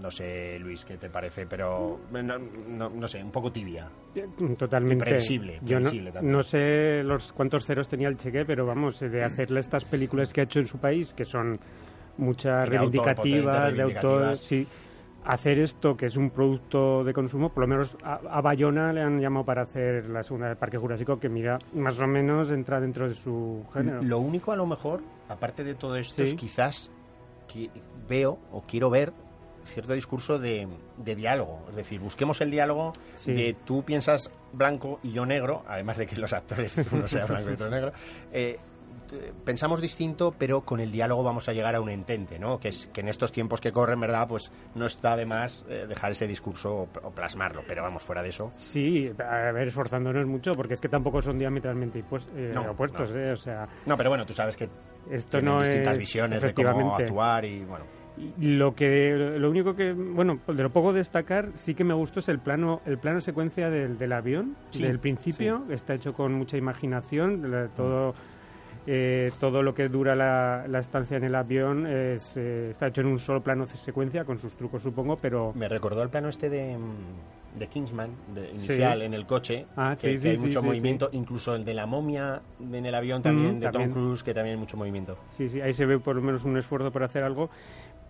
no sé, Luis, qué te parece, pero no, no, no sé, un poco tibia. Totalmente. Previsible, Yo no, también. no sé los cuántos ceros tenía el cheque, pero vamos, de hacerle estas películas que ha hecho en su país, que son muchas Sí, reivindicativas, de autor, sí. Hacer esto, que es un producto de consumo, por lo menos a, a Bayona le han llamado para hacer la segunda del Parque Jurásico, que mira, más o menos entra dentro de su género. Lo único, a lo mejor, aparte de todo esto, Sí. es quizás que veo o quiero ver cierto discurso de, de diálogo. Es decir, busquemos el diálogo Sí. de tú piensas blanco y yo negro, además de que los actores uno sea blanco y otro negro. eh, pensamos distinto, pero con el diálogo vamos a llegar a un entente, ¿no? Que es que en estos tiempos que corren, ¿verdad? Pues no está de más eh, dejar ese discurso o, plasmarlo, pero vamos, fuera de eso. Sí, a ver, esforzándonos mucho, porque es que tampoco son diametralmente impues- eh, No, opuestos, no. ¿eh? O sea, No, pero bueno, tú sabes que esto no distintas es... visiones de cómo actuar y bueno. Lo que lo único que bueno de lo poco destacar sí que me gustó es el plano el plano secuencia del, del avión Sí, del principio está hecho con mucha imaginación todo eh, todo lo que dura la, la estancia en el avión es, eh, está hecho en un solo plano de secuencia con sus trucos supongo pero Me recordó el plano este de, mm, de Kingsman, de inicial, en el coche, Ah, que, sí, que sí, hay mucho movimiento, incluso el de la momia en el avión también, Mm, de también. Tom Cruise, que también hay mucho movimiento. sí sí ahí se ve por lo menos un esfuerzo por hacer algo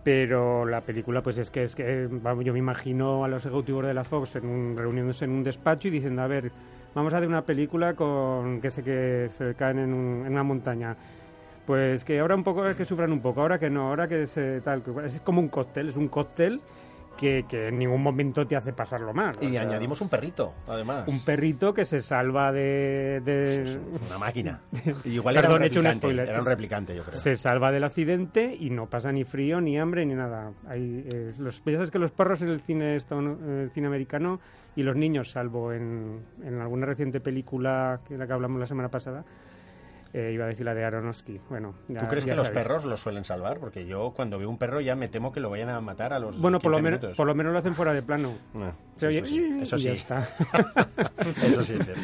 pero la película pues es que es que vamos, yo me imagino a los ejecutivos de la Fox en un- reuniéndose en un despacho y diciendo a ver vamos a hacer una película con que se que se caen en, un- en una montaña pues que ahora un poco que sufran un poco ahora que no ahora que se tal es como un cóctel es un cóctel que, que en ningún momento te hace pasarlo mal Y sea, añadimos un perrito, además. un perrito que se salva de, de- Es una máquina. Y igual Perdón, era un he hecho un spoiler. era un replicante, yo creo. se salva del accidente y no pasa ni frío, ni hambre, ni nada. Hay, eh, los, ya sabes que los perros en el cine, en el cine americano y los niños, salvo en, en alguna reciente película que la que hablamos la semana pasada, eh, iba a decir la de Aronofsky. Bueno, ya- ¿Tú crees ya que los perros los suelen salvar? Porque yo cuando veo un perro ya me temo que lo vayan a matar a los Bueno, por lo, 15 menos, por lo menos lo hacen fuera de plano. No, Se oye, eso sí, eso y ya está. Eso sí es cierto.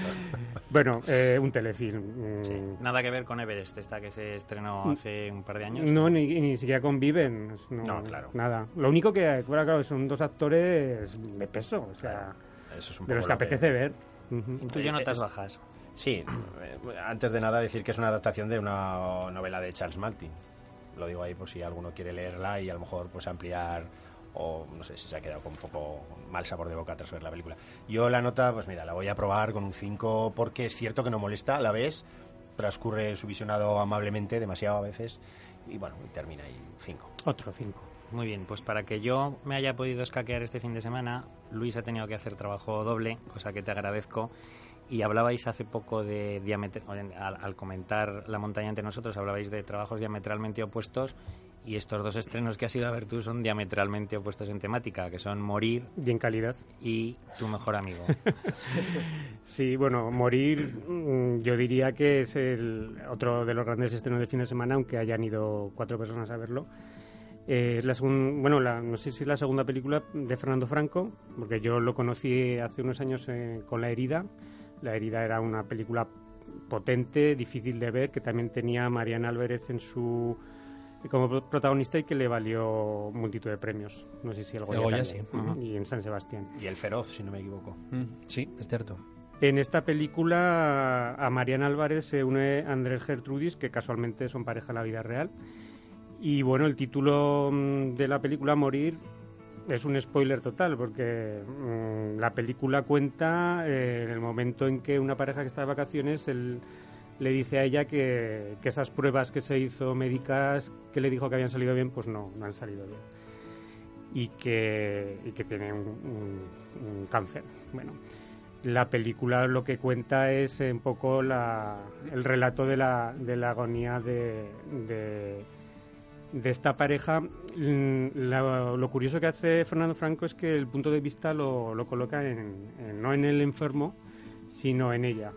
bueno, eh, un telefilm. mm, Sí, Nada que ver con Everest, esta que se estrenó hace un par de años. No, ni, ni siquiera conviven. No, No, claro. Nada. Lo único que, bueno, claro, son dos actores de peso, o sea, Eso es un de los que lo apetece ver. Ujú. Intuyo notas Es- bajas. Sí, eh, antes de nada decir que es una adaptación de una novela de Charles Martin. Lo digo ahí por si alguno quiere leerla y a lo mejor pues ampliar o no sé si se ha quedado con un poco mal sabor de boca tras ver la película. Yo la nota, pues mira, la voy a probar con un 5 porque es cierto que no molesta, a la vez transcurre su visionado amablemente, demasiado a veces, y bueno, termina ahí 5. Otro cinco. Muy bien, pues para que yo me haya podido escaquear este fin de semana, Luis ha tenido que hacer trabajo doble, cosa que te agradezco. Y hablabais hace poco de al, al comentar la montaña entre nosotros, hablabais de trabajos diametralmente opuestos y estos dos estrenos que has ido a ver tú son diametralmente opuestos en temática, que son Morir Y en calidad. y Tu mejor amigo. Sí, bueno, Morir, mm, yo diría que es el otro de los grandes estrenos de fin de semana, aunque hayan ido cuatro personas a verlo. Eh, es la segun- bueno, la- no sé si es la segunda película de Fernando Franco, porque yo lo conocí hace unos años eh, con La herida. La herida era una película potente, difícil de ver, que también tenía a Mariana Álvarez en su como pro- protagonista y que le valió multitud de premios. No sé si el Goya, El Goya, sí. Y en San Sebastián. Y El Feroz, si no me equivoco. Mm, sí, es cierto. En esta película a Mariana Álvarez se une Andrés Gertrudis, que casualmente son pareja en la vida real. Y bueno, el título mm, de la película Morir es un spoiler total, porque mm, la película cuenta eh, en el momento en que una pareja que está de vacaciones él le dice a ella que, que esas pruebas que se hizo médicas que le dijo que habían salido bien, pues no, no han salido bien. Y que, y que tiene un, un- un cáncer. Bueno, la película lo que cuenta es eh, un poco la, el relato de la, de la agonía de, de, de esta pareja. Mm, lo curioso que hace Fernando Franco es que el punto de vista lo, lo coloca en, en- no en el enfermo, sino en ella,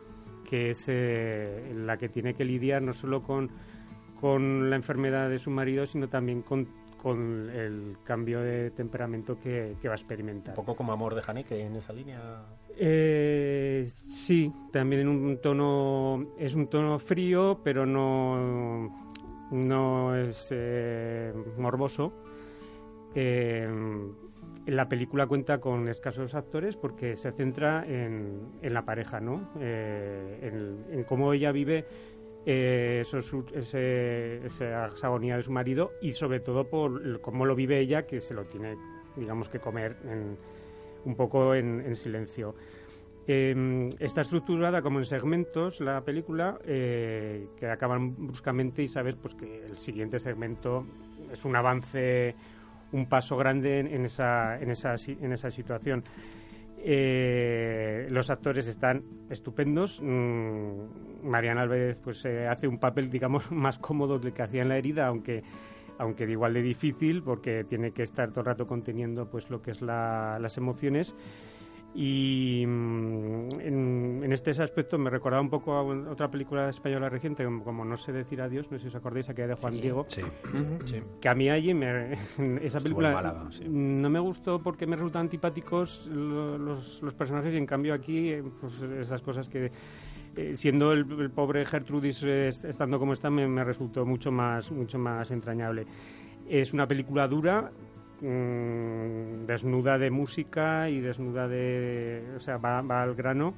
que es eh, la que tiene que lidiar no solo con, con la enfermedad de su marido, sino también con, con el cambio de temperamento que, que va a experimentar. Un poco como Amor de Haneke en esa línea. Eh, sí, también en un tono es un tono frío, pero no no es eh, morboso. Eh, la película cuenta con escasos actores porque se centra en, en la pareja, ¿no? Eh, en, cómo ella vive eh, eso, ese, esa agonía de su marido y sobre todo por cómo lo vive ella, que se lo tiene, digamos, que comer en, un poco en silencio. Eh, está estructurada como en segmentos la película eh, que acaban bruscamente y sabes pues que el siguiente segmento es un avance un paso grande en, esa, en, esa, en situación. Eh, los actores están estupendos. Mm, Mariana Álvarez pues eh, hace un papel, digamos, más cómodo del que hacía en la herida, aunque aunque de igual de difícil porque tiene que estar todo el rato conteniendo pues lo que es la, las emociones y mm, en, en, este aspecto me recordaba un poco a otra película española reciente, como, No sé decir adiós, no sé si os acordáis, aquella de Juan sí, Diego. Sí, sí. Que a mí allí me, esa película Málaga, sí. no me gustó porque me resultan antipáticos los, los, personajes y en cambio aquí, pues esas cosas que eh, siendo el, el, pobre Gertrudis eh, estando como está me, me resultó mucho más, mucho más entrañable. Es una película dura, mmm, desnuda de música y desnuda de... o sea, va, va, al grano,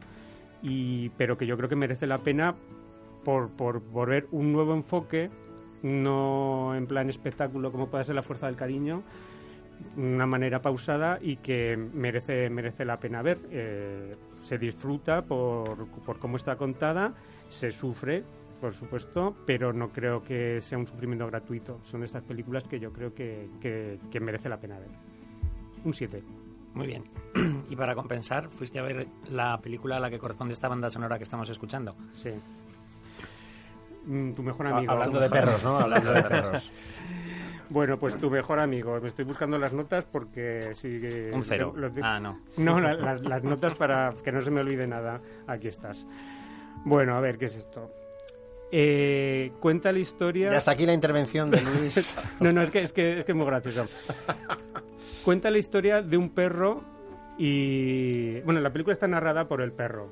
y, pero que yo creo que merece la pena por, por, por ver un nuevo enfoque, no en plan espectáculo como puede ser La Fuerza del Cariño, una manera pausada y que merece, merece la pena ver. Eh, se disfruta por, por cómo está contada, se sufre, por supuesto, pero no creo que sea un sufrimiento gratuito. Son estas películas que yo creo que, que, que merece la pena ver. Un 7. Muy bien. Y para compensar, fuiste a ver la película a la que corresponde esta banda sonora que estamos escuchando. Sí. Mm, tu mejor amigo. Hablando de perros, ¿no? Hablando de perros. Bueno, pues tu mejor amigo. Me estoy buscando las notas porque sí. Un cero. Ah, no. No, la, la, las notas para que no se me olvide nada. Aquí estás. Bueno, a ver, ¿qué es esto? Eh, cuenta la historia. Y hasta aquí la intervención de Luis. no, no, es que, es que es que es muy gracioso. cuenta la historia de un perro y. Bueno, la película está narrada por el perro.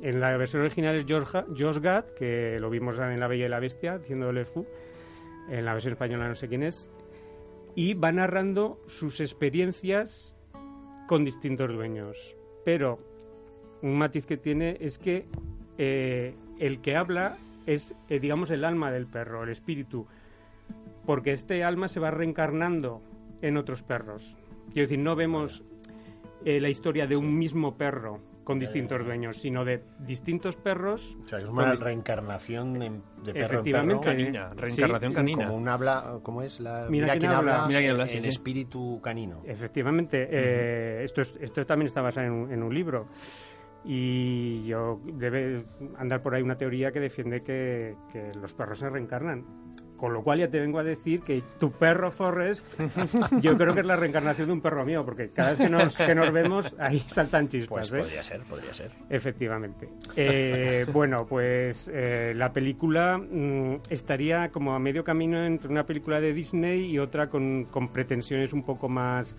En la versión original es George, Josh Gad, que lo vimos en La Bella y la Bestia, haciendo Le Fou. En la versión española no sé quién es. Y va narrando sus experiencias con distintos dueños. Pero un matiz que tiene es que eh, el que habla es, eh, digamos, el alma del perro, el espíritu, porque este alma se va reencarnando en otros perros. Quiero decir, no vemos eh, la historia de un mismo perro con distintos dueños, sino de distintos perros. O sea, es una reencarnación de, de perro Efectivamente, en perro. Canina, reencarnación sí, canina. Como un habla, ¿cómo es? La, mira, mira quién, habla, habla, mira quién habla sí, en sí. espíritu canino. Efectivamente, uh -huh. eh, esto, es, esto también está basado en un, en un libro. Y yo debe andar por ahí una teoría que defiende que, que, los perros se reencarnan. Con lo cual ya te vengo a decir que tu perro Forrest, yo creo que es la reencarnación de un perro mío, porque cada vez que nos, que nos vemos ahí saltan chispas. Pues ¿eh? podría ser, podría ser. Efectivamente. Eh, bueno, pues eh, la película mmm, estaría como a medio camino entre una película de Disney y otra con, con pretensiones un poco más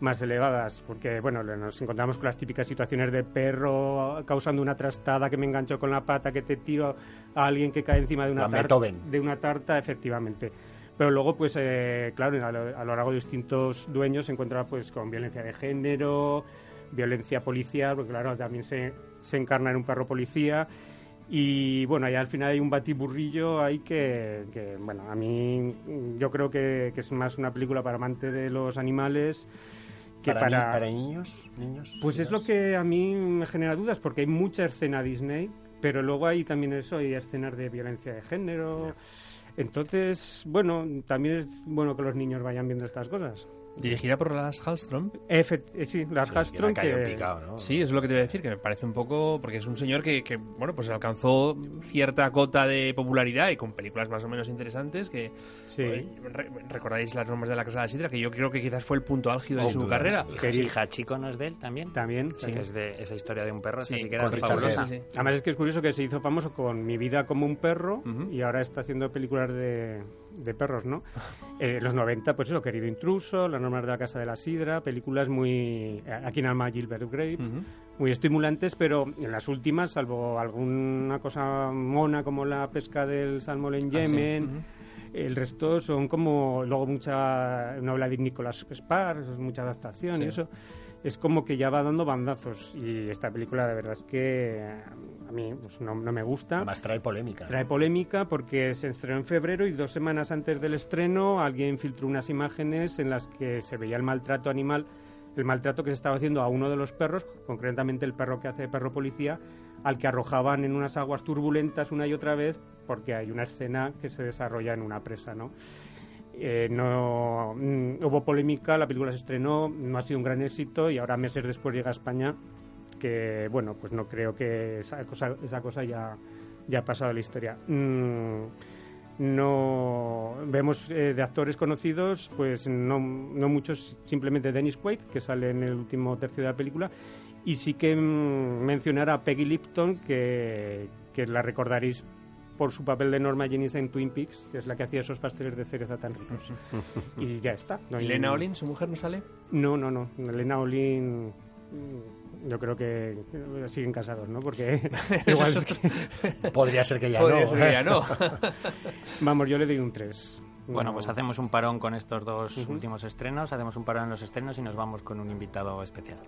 más elevadas, porque bueno, nos encontramos con las típicas situaciones de perro causando una trastada que me enganchó con la pata, que te tiro a alguien que cae encima de una, tarta, de una tarta, efectivamente. Pero luego, pues, eh, claro, a lo, a lo, largo de distintos dueños se encuentra pues con violencia de género, violencia policial, porque claro, también se, se encarna en un perro policía. Y bueno, ahí al final hay un batiburrillo ahí que, que bueno, a mí yo creo que, que, es más una película para amantes de los animales que para, para, para niños, niños. Pues es lo que a mí me genera dudas, porque hay mucha escena Disney, pero luego hay también eso, hay escenas de violencia de género. Yeah. Entonces, bueno, también es bueno que los niños vayan viendo estas cosas. Dirigida por Lars Hallström. Efe, eh, sí, Lars Hallström. Que, que... Picado, ¿no? Sí, es lo que te voy a decir, que me parece un poco. Porque es un señor que, que, bueno, pues alcanzó cierta cota de popularidad y con películas más o menos interesantes. Que. Sí. Re, recordáis las normas de la Casa de la Sidra, que yo creo que quizás fue el punto álgido oh, de su duda, carrera. Sí. Hija chico no es de él también. También. Sí, que es de esa historia de un perro, sí, así que era fabulosa. Sí, Además, es que es curioso que se hizo famoso con Mi vida como un perro Uh -huh. y ahora está haciendo películas de de perros, ¿no? Eh, los 90, pues eso, Querido Intruso, Las normas de la Casa de la Sidra, películas muy... Aquí en Alma Gilbert Grape, uh -huh. muy estimulantes, pero en las últimas, salvo alguna cosa mona como la pesca del salmón en Yemen... Ah, sí. uh -huh. El resto son como luego mucha novela de Nicolas Spar, mucha adaptación y eso es como que ya va dando bandazos y esta película de verdad es que a mí pues, no, no, me gusta. Además trae polémica. Trae polémica porque se estrenó en febrero y dos semanas antes del estreno alguien filtró unas imágenes en las que se veía el maltrato animal, el maltrato que se estaba haciendo a uno de los perros, concretamente el perro que hace de perro policía, al que arrojaban en unas aguas turbulentas una y otra vez porque hay una escena que se desarrolla en una presa, ¿no? Eh, no mm, hubo polémica, la película se estrenó, no ha sido un gran éxito y ahora meses después llega a España que bueno pues no creo que esa cosa, ya, ya ha pasado a la historia. Mm, no vemos eh, de actores conocidos pues no, no muchos simplemente Dennis Quaid que sale en el último tercio de la película y sí que mm, mencionar a Peggy Lipton que, que la recordaréis por su papel de Norma Jennings en Twin Peaks, que es la que hacía esos pasteles de cereza tan ricos. y ya está. No ¿Elena Olin, su mujer, no sale? No, no, no. Elena Olin yo creo que siguen casados, ¿no? Porque igual es que... Podría ser que ya Podría no. Ser que ya no. Vamos, yo le doy un 3. Bueno, pues hacemos un parón con estos dos últimos estrenos, hacemos un parón en los estrenos y nos vamos con un invitado especial.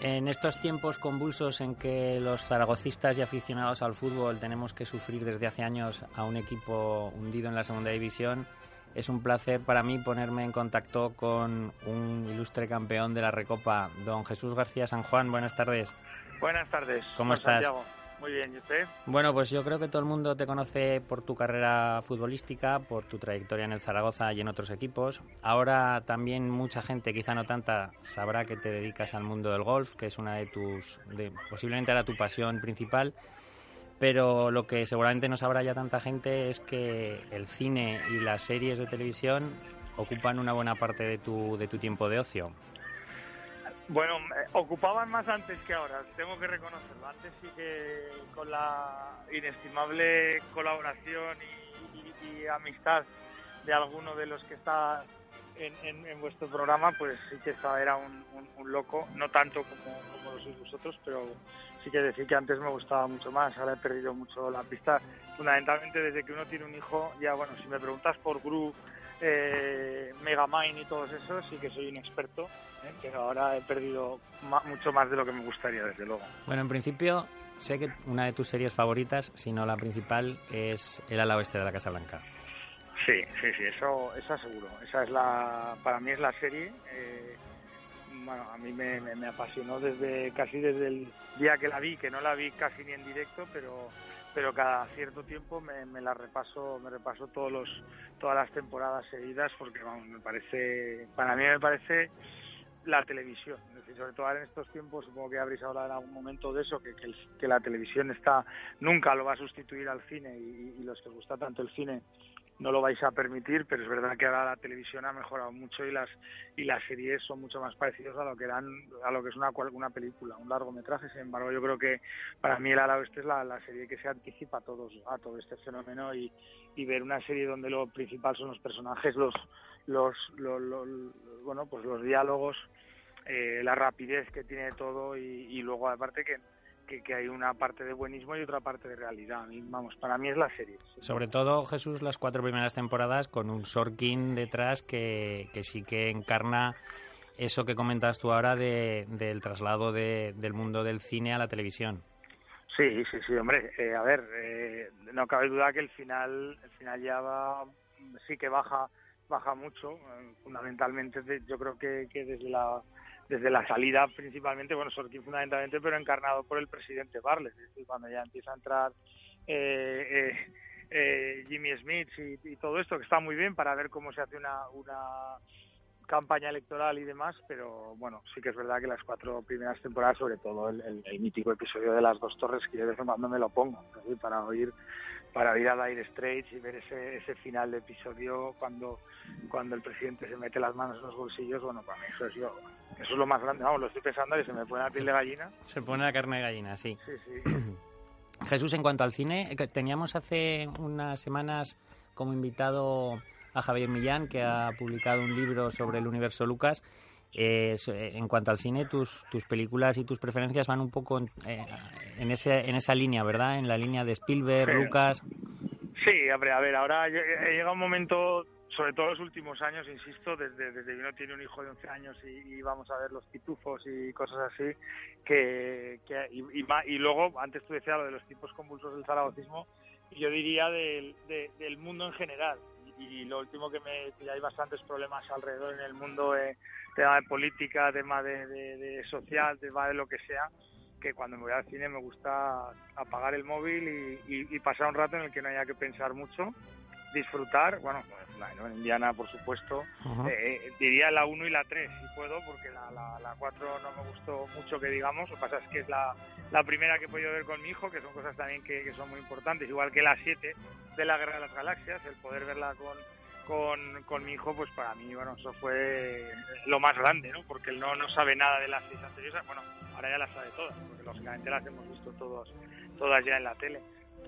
En estos tiempos convulsos en que los zaragocistas y aficionados al fútbol tenemos que sufrir desde hace años a un equipo hundido en la segunda división, es un placer para mí ponerme en contacto con un ilustre campeón de la Recopa, don Jesús García San Juan. Buenas tardes. Buenas tardes. ¿Cómo estás? Santiago? Muy bien, ¿y usted? Bueno, pues yo creo que todo el mundo te conoce por tu carrera futbolística, por tu trayectoria en el Zaragoza y en otros equipos. Ahora también mucha gente, quizá no tanta, sabrá que te dedicas al mundo del golf, que es una de tus, posiblemente era tu pasión principal. Pero lo que seguramente no sabrá ya tanta gente es que el cine y las series de televisión ocupan una buena parte de tu, de tu tiempo de ocio. Bueno, ocupaban más antes que ahora, tengo que reconocerlo. Antes sí que con la inestimable colaboración y, y, amistad de alguno de los que está en, en, vuestro programa, pues sí que era un, un, un loco, no tanto como, como, lo sois vosotros, pero sí que decir que antes me gustaba mucho más, ahora he perdido mucho la pista, fundamentalmente desde que uno tiene un hijo, ya bueno, si me preguntas por Gru, eh, Megamind y todos esos, sí que soy un experto, ¿eh? pero ahora he perdido ma mucho más de lo que me gustaría, desde luego. Bueno, en principio, sé que una de tus series favoritas, si no la principal, es El ala oeste de la Casa Blanca. Sí, sí, sí, eso, eso seguro. Esa es la, para mí es la serie. Eh, bueno, a mí me, apasionó desde casi desde el día que la vi, que no la vi casi ni en directo, pero pero cada cierto tiempo me, me la repaso, me repaso todos los, todas las temporadas seguidas porque vamos, me parece, para mí me parece la televisión, es decir, sobre todo en estos tiempos, supongo que habréis hablado en algún momento de eso, que, que, la televisión está, nunca lo va a sustituir al cine y, y los que gusta tanto el cine no lo vais a permitir, pero es verdad que ahora la televisión ha mejorado mucho y las y las series son mucho más parecidos a lo que eran a lo que es una una película, un largometraje. Sin embargo, yo creo que para mí el ala oeste es la, la serie que se anticipa a todos a todo este fenómeno y, y ver una serie donde lo principal son los personajes, los los, los, los bueno pues los diálogos, eh, la rapidez que tiene todo y, y luego aparte que que, que, hay una parte de buenismo y otra parte de realidad. Y, vamos, para mí es la serie. Sobre todo, Jesús, las cuatro primeras temporadas con un Sorkin detrás que, que sí que encarna eso que comentas tú ahora de, del traslado de, del mundo del cine a la televisión. Sí, sí, sí, hombre. Eh, a ver, eh, no cabe duda que el final, el final ya va, sí que baja, baja mucho. Eh, fundamentalmente, yo creo que, que desde la desde la salida principalmente, bueno, Sorkin fundamentalmente, pero encarnado por el presidente Barles, es decir, cuando ya empieza a entrar eh, eh, eh, Jimmy Smith y, todo esto, que está muy bien para ver cómo se hace una, una campaña electoral y demás, pero bueno, sí que es verdad que las cuatro primeras temporadas, sobre todo el, el, mítico episodio de las dos torres, que yo de vez en cuando me lo pongo, para oír para ir a Dire Straits y ver ese, ese final de episodio cuando, cuando el presidente se mete las manos en los bolsillos, bueno, para mí eso es, yo, eso es lo más grande, vamos, lo estoy pensando y se me pone la piel de gallina. Se pone la carne de gallina, sí. Sí, sí. Jesús, en cuanto al cine, teníamos hace unas semanas como invitado a Javier Millán, que ha publicado un libro sobre el universo Lucas. Eh, en cuanto al cine, tus, tus películas y tus preferencias van un poco en, ese, en esa línea, ¿verdad? En la línea de Spielberg, Lucas. Sí, a ver, ahora he llegado un momento sobre todo los últimos años, insisto, desde, desde que uno tiene un hijo de 11 años y, vamos a ver los pitufos y cosas así, que, y, y, luego, antes tú decías lo de los tipos convulsos del zaragocismo, yo diría del, del mundo en general. Y, lo último que me que hay bastantes problemas alrededor en el mundo, eh, tema de política, tema de, de, social, tema de lo que sea, que cuando me voy al cine me gusta apagar el móvil y, y, pasar un rato en el que no haya que pensar mucho disfrutar, bueno, pues la en Indiana, por supuesto, eh, eh, diría la 1 y la 3, si puedo, porque la, la, 4 no me gustó mucho que digamos, lo que pasa es que es la, la primera que he podido ver con mi hijo, que son cosas también que, que son muy importantes, igual que la 7 de la Guerra de las Galaxias, el poder verla con, con, con, mi hijo, pues para mí, bueno, eso fue lo más grande, ¿no? Porque él no, no sabe nada de las seis anteriores, bueno, ahora ya las sabe todas, porque lógicamente las hemos visto todos, todas ya en la tele.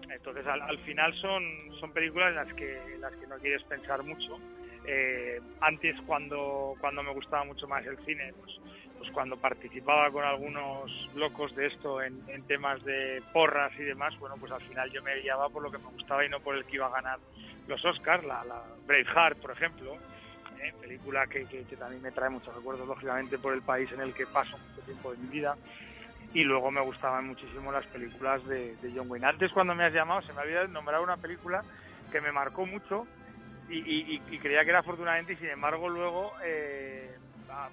Entonces, al, final son, son películas en las que, las que no quieres pensar mucho. Eh, antes, cuando, cuando me gustaba mucho más el cine, pues, pues cuando participaba con algunos locos de esto en, temas de porras y demás, bueno, pues al final yo me guiaba por lo que me gustaba y no por el que iba a ganar los Oscars, la, Braveheart, por ejemplo, ¿eh? película que, que, que, también me trae muchos recuerdos, lógicamente, por el país en el que paso mucho tiempo de mi vida y luego me gustaban muchísimo las películas de, John Wayne. Antes cuando me has llamado se me había nombrado una película que me marcó mucho y, creía que era afortunadamente y sin embargo luego eh,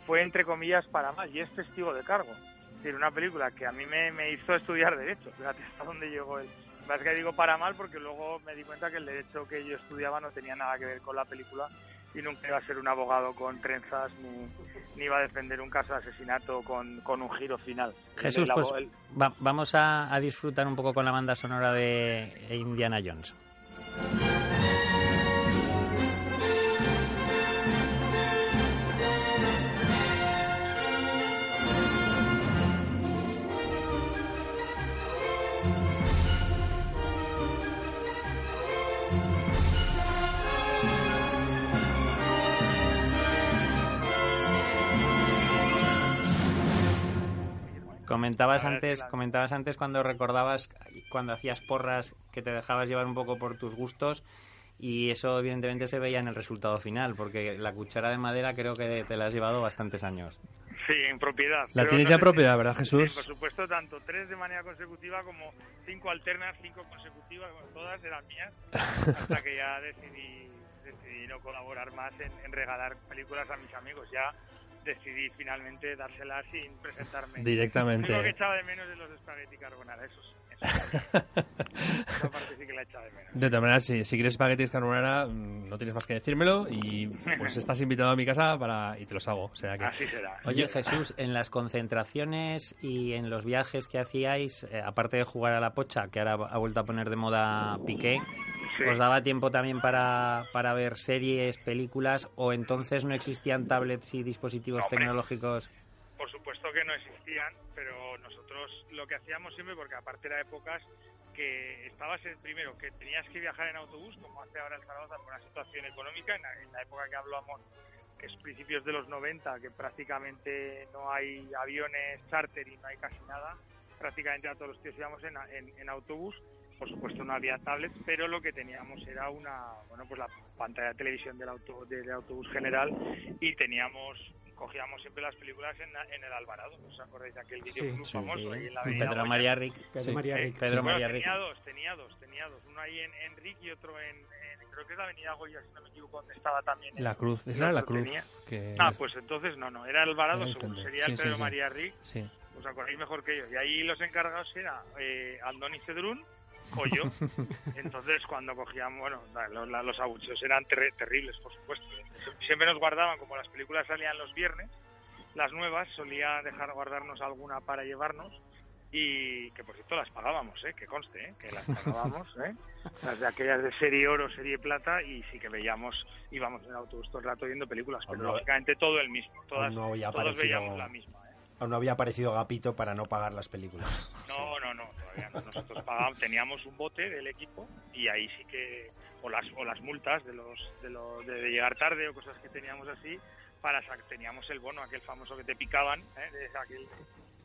fue entre comillas para más y es testigo de cargo. Es decir, una película que a mí me, hizo estudiar derecho, fíjate hasta dónde llegó el... Más que digo para mal porque luego me di cuenta que el derecho que yo estudiaba no tenía nada que ver con la película y nunca iba a ser un abogado con trenzas ni, ni iba a defender un caso de asesinato con, con un giro final. Jesús, pues vamos a, a disfrutar un poco con la banda sonora de Indiana Jones. Comentabas antes, comentabas antes cuando recordabas cuando hacías porras que te dejabas llevar un poco por tus gustos y eso evidentemente se veía en el resultado final porque la cuchara de madera creo que te la has llevado bastantes años. Sí, en propiedad. La tienes ya propiedad, ¿verdad, Jesús? Sí, por supuesto, tanto tres de manera consecutiva como cinco alternas, cinco consecutivas, todas eran mías, hasta que ya decidí, decidí no colaborar más en, en regalar películas a mis amigos. Ya decidí finalmente dársela sin presentarme. Directamente. Lo que echaba de menos de los espagueti carbonara, eso sí. Esa parte sí que la echaba de menos. De todas maneras, si, si quieres espaguetis carbonara, mm, no tienes más que decírmelo y pues estás invitado a mi casa para y te los hago. O sea que... Así será. Oye, Jesús, en las concentraciones y en los viajes que hacíais, eh, aparte de jugar a la pocha, que ahora ha vuelto a poner de moda Piqué, ¿Os daba tiempo también para, para ver series, películas o entonces no existían tablets y dispositivos tecnológicos? Por supuesto que no existían, pero nosotros lo que hacíamos siempre, porque aparte era épocas que estabas en, primero que tenías que viajar en autobús, como hace ahora el Zaragoza por una situación económica, en la, época que hablamos, que es principios de los 90, que prácticamente no hay aviones charter y no hay casi nada, prácticamente a todos los tíos íbamos en, en autobús. Por supuesto no había tablets, pero lo que teníamos era una, bueno, pues la pantalla de televisión del, auto, del autobús general y teníamos cogíamos siempre las películas en, en el Alvarado, ¿os acordáis de aquel vídeo sí, famoso? Ahí en la Pedro María Rick. Pedro María Rick. Pedro María Rick. Tenía dos, tenía dos, tenía dos. Uno ahí en, en Rick y otro en, creo que es la avenida Goya, si no me equivoco, donde estaba también. La Cruz, esa era la Cruz. Que ah, pues entonces no, no, era Alvarado, seguro, sería Pedro María Rick. Sí. Os acordáis mejor que ellos. Y ahí los encargados eran eh, Andoni Cedrún, pollo. Entonces, cuando cogíamos, bueno, los, los abucheos eran terribles, por supuesto. Siempre nos guardaban, como las películas salían los viernes, las nuevas, solía dejar guardarnos alguna para llevarnos y que por cierto las pagábamos, ¿eh? que conste, ¿eh? que las pagábamos, ¿eh? las de aquellas de serie oro, serie plata y sí que veíamos, íbamos en autobús todo el rato viendo películas, pero lógicamente todo el mismo, todas, todos veíamos la misma no había aparecido Gapito para no pagar las películas. No, no, no, Nosotros pagábamos, teníamos un bote del equipo y ahí sí que, o las, o las multas de, los, de, los, de llegar tarde o cosas que teníamos así, para teníamos el bono, aquel famoso que te picaban, ¿eh? de aquel,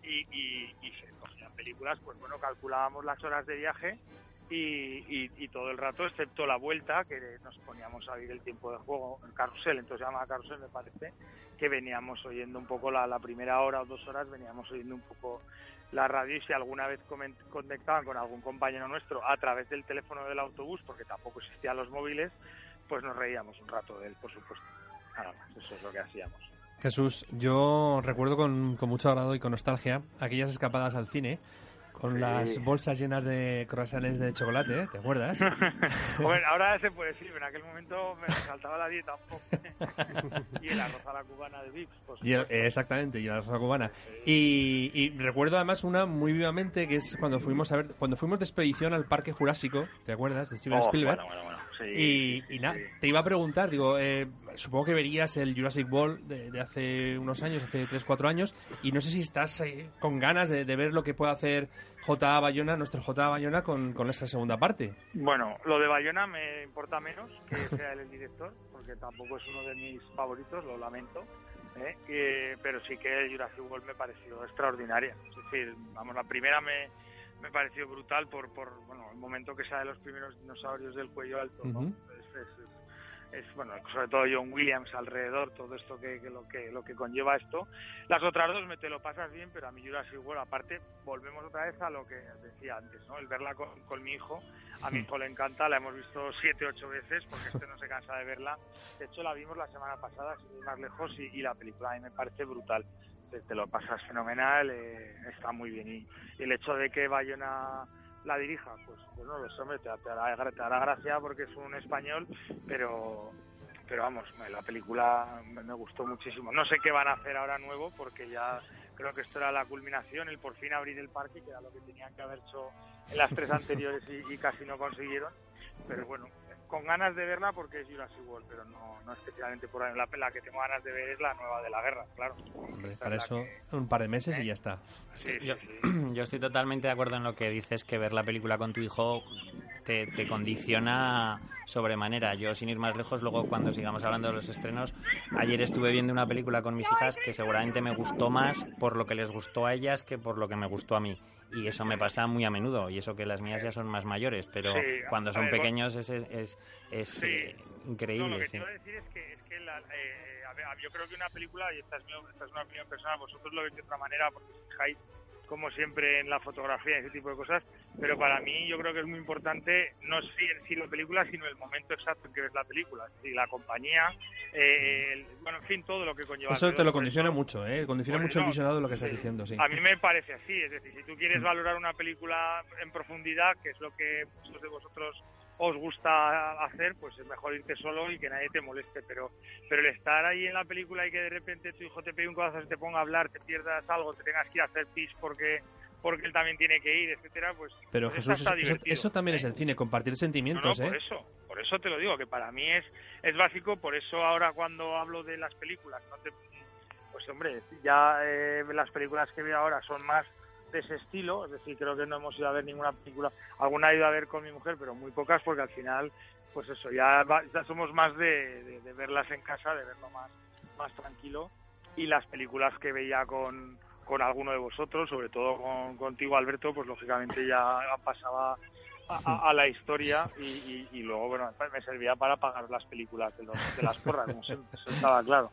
y, y, y se cogían películas, pues bueno, calculábamos las horas de viaje y, y, todo el rato, excepto la vuelta, que nos poníamos a vivir el tiempo de juego, el carrusel, entonces se llama carrusel me parece, que veníamos oyendo un poco la, la primera hora o dos horas, veníamos oyendo un poco la radio y si alguna vez conectaban con algún compañero nuestro a través del teléfono del autobús, porque tampoco existían los móviles, pues nos reíamos un rato de él, por supuesto. Nada más, eso es lo que hacíamos. Jesús, yo recuerdo con, con mucho agrado y con nostalgia aquellas escapadas al cine con las bolsas llenas de croissants de chocolate, ¿eh? ¿te acuerdas? bueno, ahora se puede decir, en aquel momento me saltaba la dieta un poco. y el arroz a la cubana de Vips, Exactamente, y el arroz a la cubana. Y, recuerdo además una muy vivamente que es cuando fuimos a ver, cuando fuimos de expedición al Parque Jurásico, ¿te acuerdas? De Steven oh, Spielberg. Bueno, bueno, y, nada, te iba a preguntar, digo, eh, supongo que verías el Jurassic World de, hace unos años, hace 3-4 años, y no sé si estás eh, con ganas de, ver lo que puede hacer J.A. Bayona, nuestro J.A. Bayona, con, con esa segunda parte. Bueno, lo de Bayona me importa menos que sea el director, porque tampoco es uno de mis favoritos, lo lamento. ¿eh? pero sí que el Jurassic World me pareció extraordinaria. Es decir, vamos, la primera me, me pareció brutal por, por bueno, el momento que sale los primeros dinosaurios del cuello alto. es, bueno, sobre todo John Williams alrededor, todo esto que, lo que lo que conlleva esto. Las otras dos me te lo pasas bien, pero a mí Jurassic World, aparte, volvemos otra vez a lo que decía antes, ¿no? El verla con, mi hijo, a mi hijo le encanta, la hemos visto siete, ocho veces, porque este no se cansa de verla. De hecho, la vimos la semana pasada, sin ir más lejos, y, y la película a mí me parece brutal te, lo pasas fenomenal, eh, está muy bien. Y, el hecho de que Bayona la dirija, pues, pues no lo sé, te, te, hará, te hará gracia porque es un español, pero pero vamos, la película me gustó muchísimo. No sé qué van a hacer ahora nuevo porque ya creo que esto era la culminación, el por fin abrir el parque, que era lo que tenían que haber hecho en las tres anteriores y casi no consiguieron. Pero bueno, con ganas de verla porque es Jurassic World, pero no, no especialmente por la, la que tengo ganas de ver es la nueva de la guerra, claro. para eso un par de meses y ¿Eh? ya está. yo, estoy totalmente de acuerdo en lo que dices, que ver la película con tu hijo te, te, condiciona sobremanera. Yo, sin ir más lejos, luego cuando sigamos hablando de los estrenos, ayer estuve viendo una película con mis hijas que seguramente me gustó más por lo que les gustó a ellas que por lo que me gustó a mí. Y eso me pasa muy a menudo y eso que las mías ya son más mayores pero cuando son pequeños es, es, es eh, increíble lo que quiero decir es que, es que la, eh, a ver, yo creo que una película y esta es, mi, esta es una opinión personal vosotros lo veis de otra manera porque fijáis como siempre en la fotografía y ese tipo de cosas, pero para mí yo creo que es muy importante no en sí la película, sino el momento exacto en que ves la película, y la compañía, eh, bueno, en fin, todo lo que conlleva. Eso te lo condiciona mucho, ¿eh? Condiciona mucho el visionado de lo que estás diciendo, sí. A mí me parece así, es decir, si tú quieres valorar una película en profundidad, que es lo que muchos de vosotros os gusta hacer, pues es mejor irte solo y que nadie te moleste. Pero, pero el estar ahí en la película y que de repente tu hijo te pegue un codazo, te ponga a hablar, te pierdas algo, te tengas que ir a hacer pis porque porque él también tiene que ir, etcétera, pues pero pues Jesús, eso, también es ¿eh? el cine, compartir sentimientos, no, por ¿eh? eso, por eso te lo digo, que para mí es es básico, por eso ahora cuando hablo de las películas, no te, pues hombre, ya eh, las películas que veo ahora son más de ese estilo, es decir, creo que no hemos ido a ver ninguna película, alguna he ido a ver con mi mujer, pero muy pocas porque al final, pues eso, ya, ya somos más de, verlas en casa, de verlo más, más tranquilo y las películas que veía con, con alguno de vosotros, sobre todo con, contigo Alberto, pues lógicamente ya pasaba a, la historia y, luego, bueno, me servía para pagar las películas de, de las porras, como siempre, eso estaba claro.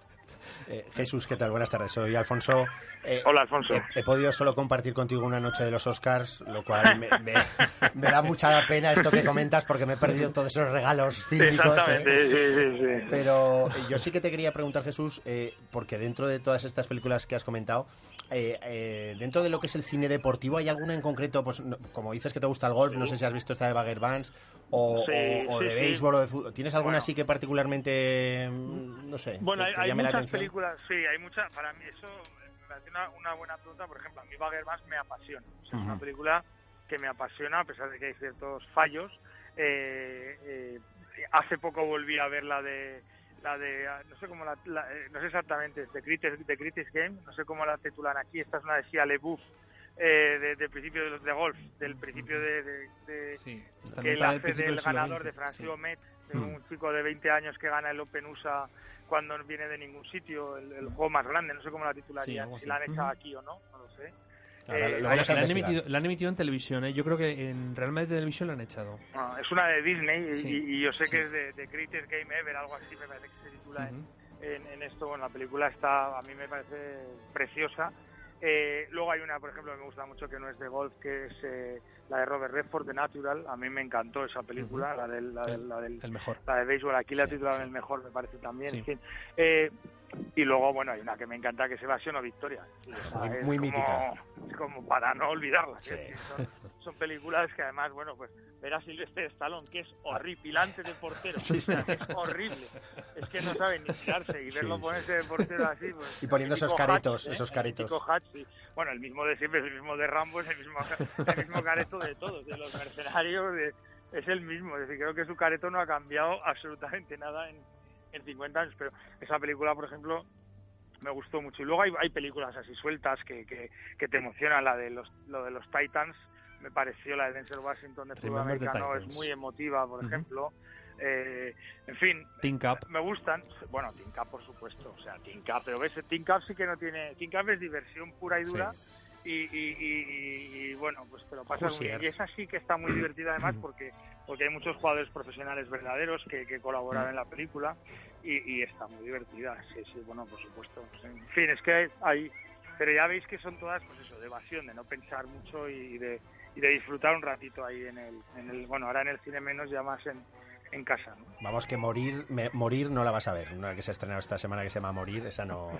Eh, Jesús, ¿qué tal? Buenas tardes. Soy Alfonso. Eh, Hola, Alfonso. He, podido solo compartir contigo una noche de los Oscars, lo cual me, da mucha pena esto que comentas porque me he perdido todos esos regalos fílmicos. Exactamente, sí, sí, sí. Pero yo sí que te quería preguntar, Jesús, eh, porque dentro de todas estas películas que has comentado, dentro de lo que es el cine deportivo, ¿hay alguna en concreto? Pues como dices que te gusta el golf, no sé si has visto esta de Bagger Vance o, de béisbol o de fútbol. ¿Tienes alguna así que particularmente, mm, no sé, bueno, hay, muchas películas, sí, hay muchas. Para mí eso me parece una, buena pregunta. Por ejemplo, a mí Bagger más me apasiona. Es una película que me apasiona a pesar de que hay ciertos fallos. Eh, eh, hace poco volví a ver la de la de no sé cómo la, eh, no sé exactamente de Critics, de Critics Game no sé cómo la titulan aquí esta es una de Sia LeBouf eh, de, principio de, los de golf del principio de, de, que la hace del ganador de Francisco Met Mm. Un chico de 20 años que gana el Open USA cuando viene de ningún sitio, el, juego más grande, no sé cómo la titularía, si la han echado aquí o no, no lo sé. Eh, la, han emitido, en televisión, ¿eh? yo creo que en Real Madrid Televisión la han echado. Ah, es una de Disney y, yo sé que es de, de, Greatest Game Ever, algo así me parece que se titula en, en, esto. Bueno, la película está, a mí me parece preciosa. Eh, luego hay una, por ejemplo, que me gusta mucho que no es de golf, que es eh, la de Robert Redford, de Natural. A mí me encantó esa película, la, del, la, del, la, del, el mejor. la de béisbol. Aquí la titularon el mejor, me parece también. En fin. Eh, y luego, bueno, hay una que me encanta que es Evasión o Victoria. muy, como, mítica. Como para no olvidarla. Son, películas que además, bueno, pues ver a Silvestre Stallone, que es horripilante de portero. es horrible. Es que no sabe ni tirarse y verlo ponerse de portero así. Pues, y poniendo esos caritos, ¿eh? esos caritos. Bueno, el mismo de siempre, el mismo de Rambo, es el mismo, el mismo careto de todos, de los mercenarios, es el mismo. Es decir, creo que su careto no ha cambiado absolutamente nada en en 50 años, pero esa película, por ejemplo, me gustó mucho. Y luego hay, hay películas así sueltas que, que, te emocionan, la de los, lo de los Titans, me pareció la de Denzel Washington de fútbol americano, es muy emotiva, por ejemplo. Eh, en fin, me gustan. Bueno, Team Cup, por supuesto. O sea, Team Cup, pero ves, Team Cup sí que no tiene. Team Cup es diversión pura y dura. Y, y, bueno, pues te lo pasas muy bien. Y esa sí que está muy divertida además porque porque hay muchos jugadores profesionales verdaderos que, que colaboran mm. en la película y, está muy divertida. Sí, sí, bueno, por supuesto. En fin, es que hay, pero ya veis que son todas, pues eso, de evasión, de no pensar mucho y de, y de disfrutar un ratito ahí en el, en el, bueno, ahora en el cine menos, ya más en, en casa. Vamos, que morir morir no la vas a ver. Una que se ha estrenado esta semana que se llama Morir, esa no.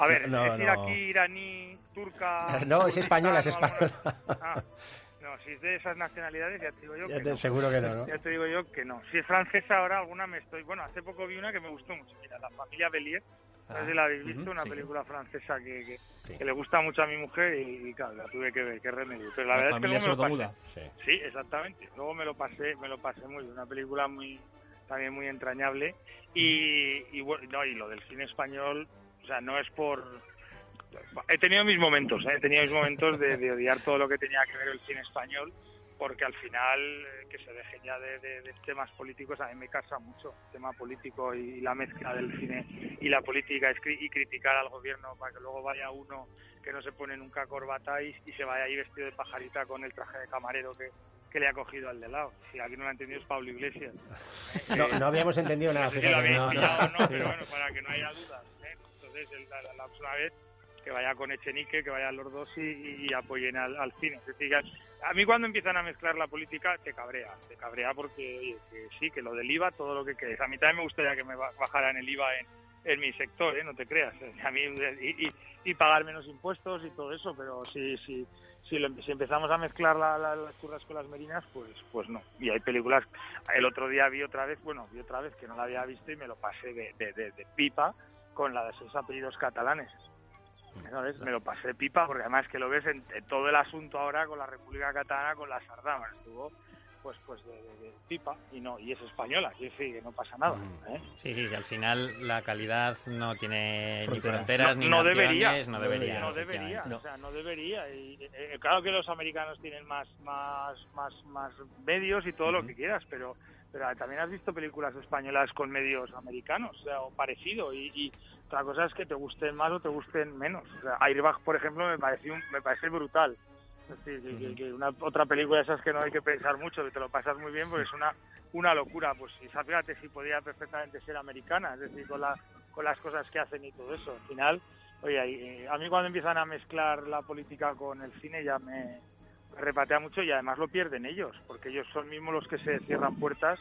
A ver, es decir aquí iraní, turca. No, es española, es española. Ah, no, si es de esas nacionalidades, ya te digo yo que no. Seguro que no, ¿no? Ya te digo yo que no. Si es francesa, ahora alguna me estoy... Bueno, hace poco vi una que me gustó mucho. Mira, La familia Bellier. no sé si la habéis visto, una película francesa que, que, le gusta mucho a mi mujer y, claro, la tuve que ver, qué remedio. Pero la, verdad es que luego me lo pasé. Sí. exactamente. Luego me lo pasé, me lo pasé muy bien. Una película muy también muy entrañable. Y, y, bueno, no, y lo del cine español, o sea, no es por he tenido mis momentos, ¿eh? he tenido mis momentos de, odiar todo lo que tenía que ver el cine español, porque al final eh, que se dejen ya de, temas políticos a mí me casa mucho el tema político y la mezcla del cine y la política y criticar al gobierno para que luego vaya uno que no se pone nunca corbata y, se vaya ahí vestido de pajarita con el traje de camarero que, que le ha cogido al de lado. Si alguien no lo ha entendido es Pablo Iglesias. No, habíamos entendido nada. No no, pero bueno, para que no haya dudas. ¿eh? Entonces, la, la, la, vez que vaya con Echenique, que vayan los dos y, apoyen al, cine. a mí cuando empiezan a mezclar la política te cabrea, te cabrea porque sí, que lo del IVA, todo lo que quieres. A mí también me gustaría que me bajaran el IVA en, mi sector, ¿eh? no te creas. A mí, y, pagar menos impuestos y todo eso, pero si, si, si, si empezamos a mezclar las curras con las merinas, pues, pues no. Y hay películas, el otro día vi otra vez, bueno, vi otra vez que no la había visto y me lo pasé de, de pipa con la de esos apellidos catalanes. Me lo pasé pipa porque además que lo ves en, todo el asunto ahora con la República Catalana, con la Sardama, estuvo pues pues de, pipa y no y es española, y sí, que no pasa nada. Mm. ¿eh? Sí, sí, al final la calidad no tiene ni fronteras no, ni no debería, no debería, no debería, o sea, no debería. Y, eh, claro que los americanos tienen más más más más medios y todo lo que quieras, pero pero también has visto películas españolas con medios americanos, o, sea, o parecido y otra cosa es que te gusten más o te gusten menos. O sea, Airbag, por ejemplo, me pareció me parece brutal. Es decir, que, una otra película de esas que no hay que pensar mucho, que te lo pasas muy bien, porque es una una locura. Pues fíjate si podía perfectamente ser americana, es decir, con, la, con las cosas que hacen y todo eso. Al final, oye, a mí cuando empiezan a mezclar la política con el cine ya me, repatea mucho y además lo pierden ellos, porque ellos son mismos los que se cierran puertas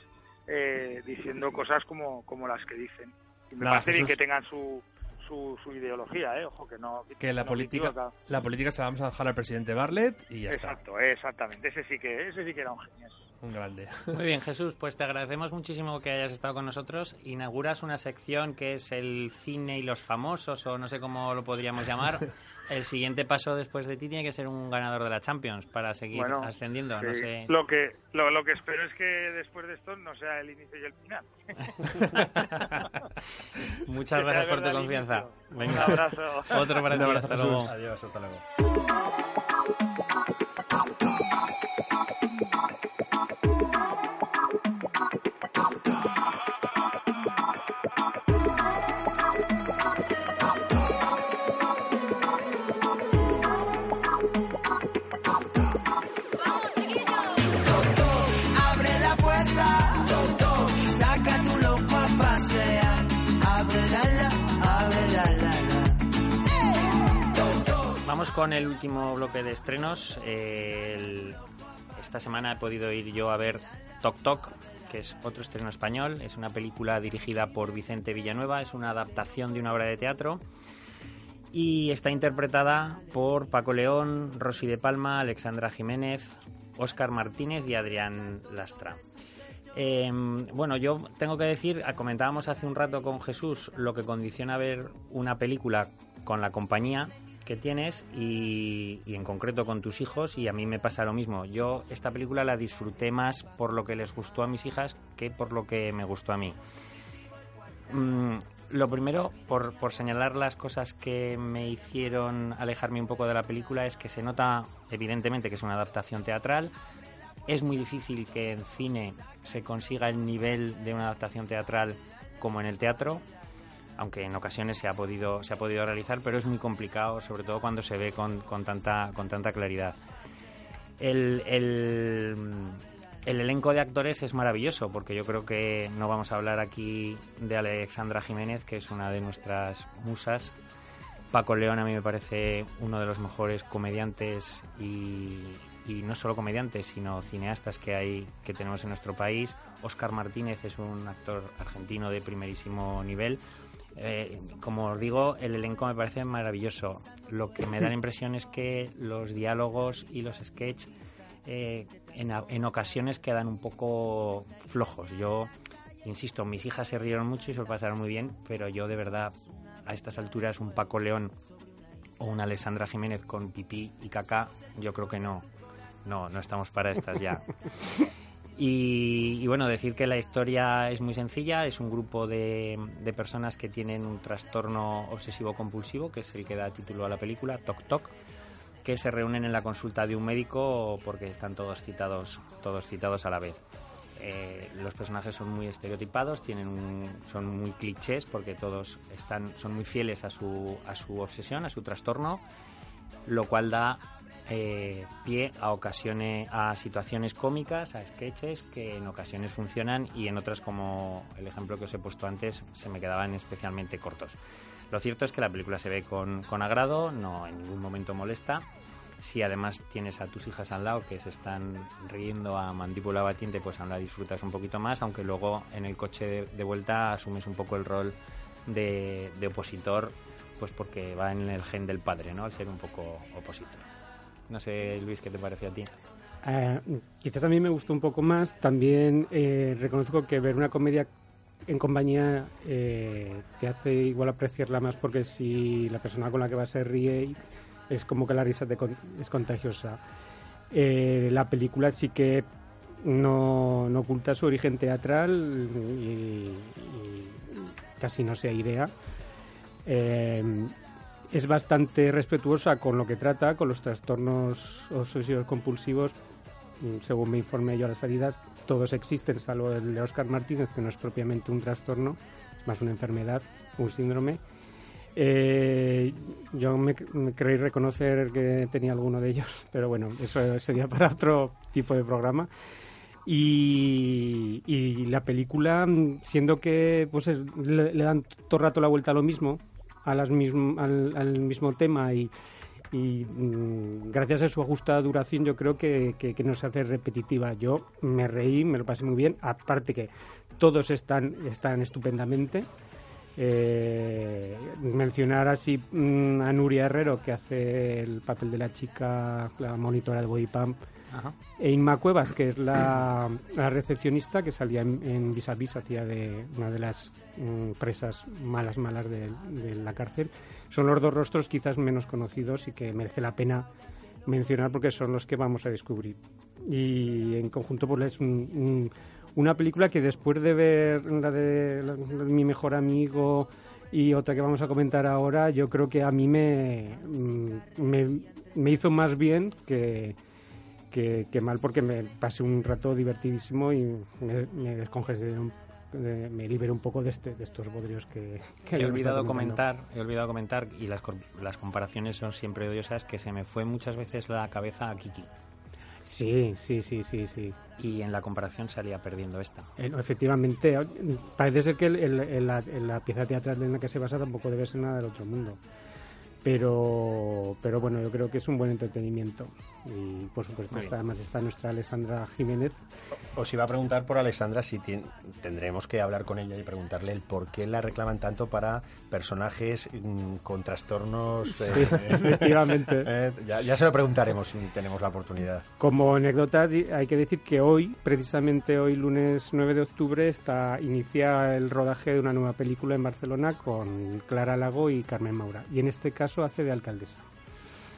eh, diciendo cosas como, como las que dicen me parece bien que tengan su, su, ideología, ¿eh? Ojo, que no... Que la, política, la política se la vamos a dejar al presidente Bartlett y ya Exacto, exactamente. Ese sí, que, ese sí que era un genio. Un grande. Muy bien, Jesús, pues te agradecemos muchísimo que hayas estado con nosotros. Inauguras una sección que es el cine y los famosos, o no sé cómo lo podríamos llamar. el siguiente paso después de ti tiene que ser un ganador de la Champions para seguir ascendiendo. No sé. Lo que lo, que espero es que después de esto no sea el inicio y el final. Muchas gracias por tu confianza. Un abrazo. Otro para ti. Hasta luego. Adiós, hasta luego. Con el último bloque de estrenos. esta semana he podido ir yo a ver Tok Tok, que es otro estreno español. Es una película dirigida por Vicente Villanueva, es una adaptación de una obra de teatro y está interpretada por Paco León, Rosy de Palma, Alexandra Jiménez, Óscar Martínez y Adrián Lastra. Em, bueno, yo tengo que decir, ah, comentábamos hace un rato con Jesús lo que condiciona ver una película con la compañía que tienes y, en concreto con tus hijos y a mí me pasa lo mismo. Yo esta película la disfruté más por lo que les gustó a mis hijas que por lo que me gustó a mí. Mm, lo primero, por, por, señalar las cosas que me hicieron alejarme un poco de la película, es que se nota evidentemente que es una adaptación teatral. Es muy difícil que en cine se consiga el nivel de una adaptación teatral como en el teatro, aunque en ocasiones se ha podido, se ha podido realizar, pero es muy complicado, sobre todo cuando se ve con, con tanta, con tanta claridad. el, el elenco de actores es maravilloso, porque yo creo que no vamos a hablar aquí de Alexandra Jiménez, que es una de nuestras musas. Paco León a mí me parece uno de los mejores comediantes y, no solo comediantes, sino cineastas que hay que tenemos en nuestro país. Óscar Martínez es un actor argentino de primerísimo nivel. Eh, como os digo, el elenco me parece maravilloso. Lo que me da la impresión es que los diálogos y los sketches eh, en, ocasiones quedan un poco flojos. Yo, insisto, mis hijas se rieron mucho y se lo pasaron muy bien, pero yo de verdad, a estas alturas, un Paco León o una Alessandra Jiménez con pipí y caca, yo creo que no. No, no estamos para estas ya. Y, bueno, decir que la historia es muy sencilla, es un grupo de, de, personas que tienen un trastorno obsesivo compulsivo, que es el que da título a la película, Toc Toc, que se reúnen en la consulta de un médico porque están todos citados, todos citados a la vez. Eh, los personajes son muy estereotipados, tienen son muy clichés porque todos están, son muy fieles a su, a su obsesión, a su trastorno, lo cual da eh, pie a ocasiones, a situaciones cómicas, a sketches que en ocasiones funcionan y en otras, como el ejemplo que os he puesto antes, se me quedaban especialmente cortos. Lo cierto es que la película se ve con, con agrado, no en ningún momento molesta. Si además tienes a tus hijas al lado que se están riendo a mandíbula batiente, pues aún la disfrutas un poquito más, aunque luego en el coche de, vuelta asumes un poco el rol de, opositor, pues porque va en el gen del padre, ¿no? Al ser un poco opositor. No sé, Luis, ¿qué te parece a ti? Eh, quizás a mí me gustó un poco más. También eh, reconozco que ver una comedia en compañía eh, te hace igual apreciarla más porque si la persona con la que vas se ríe es como que la risa te es contagiosa. Eh, la película sí que no, oculta su origen teatral y, casi no se idea. Eh, es bastante respetuosa con lo que trata, con los trastornos obsesivos compulsivos, según me informé yo a las salidas, todos existen, salvo el de Oscar Martínez, que no es propiamente un trastorno, es más una enfermedad, un síndrome. Eh, yo me, creí reconocer que tenía alguno de ellos, pero bueno, eso sería para otro tipo de programa. Y, la película, siendo que pues le, dan todo el rato la vuelta a lo mismo, a las al, al mismo tema y, y mm, gracias a su ajustada duración yo creo que, que, no se hace repetitiva. Yo me reí, me lo pasé muy bien, aparte que todos están, están estupendamente. Eh, mencionar así mm, a Nuria Herrero, que hace el papel de la chica, la monitora de Body Pump, e Inma Cuevas, que es la, recepcionista que salía en, Vis a Vis, hacía de una de las mm, presas malas, malas de, la cárcel. Son los dos rostros quizás menos conocidos y que merece la pena mencionar porque son los que vamos a descubrir. Y en conjunto pues es una película que después de ver la de, mi mejor amigo y otra que vamos a comentar ahora, yo creo que a mí me, mm, me hizo más bien que, que, mal porque me pasé un rato divertidísimo y me, me descongestioné me liberé un poco de, este, de estos bodrios que, he olvidado comentar he olvidado comentar y las, las comparaciones son siempre odiosas que se me fue muchas veces la cabeza a Kiki Sí, sí, sí, sí, sí. Y en la comparación salía perdiendo esta. Eh, efectivamente, parece ser que la, la, pieza teatral en la que se basa tampoco debe ser nada del otro mundo. Pero pero bueno yo creo que es un buen entretenimiento. Y por supuesto está, además está nuestra Alessandra Jiménez. Os iba a preguntar por Alessandra si tendremos que hablar con ella y preguntarle el por qué la reclaman tanto para personajes mm, con trastornos eh, efectivamente eh, ya, ya, se lo preguntaremos si tenemos la oportunidad como anécdota hay que decir que hoy precisamente hoy lunes 9 de octubre está inicia el rodaje de una nueva película en Barcelona con Clara Lago y Carmen Maura y en este caso hace de alcaldesa.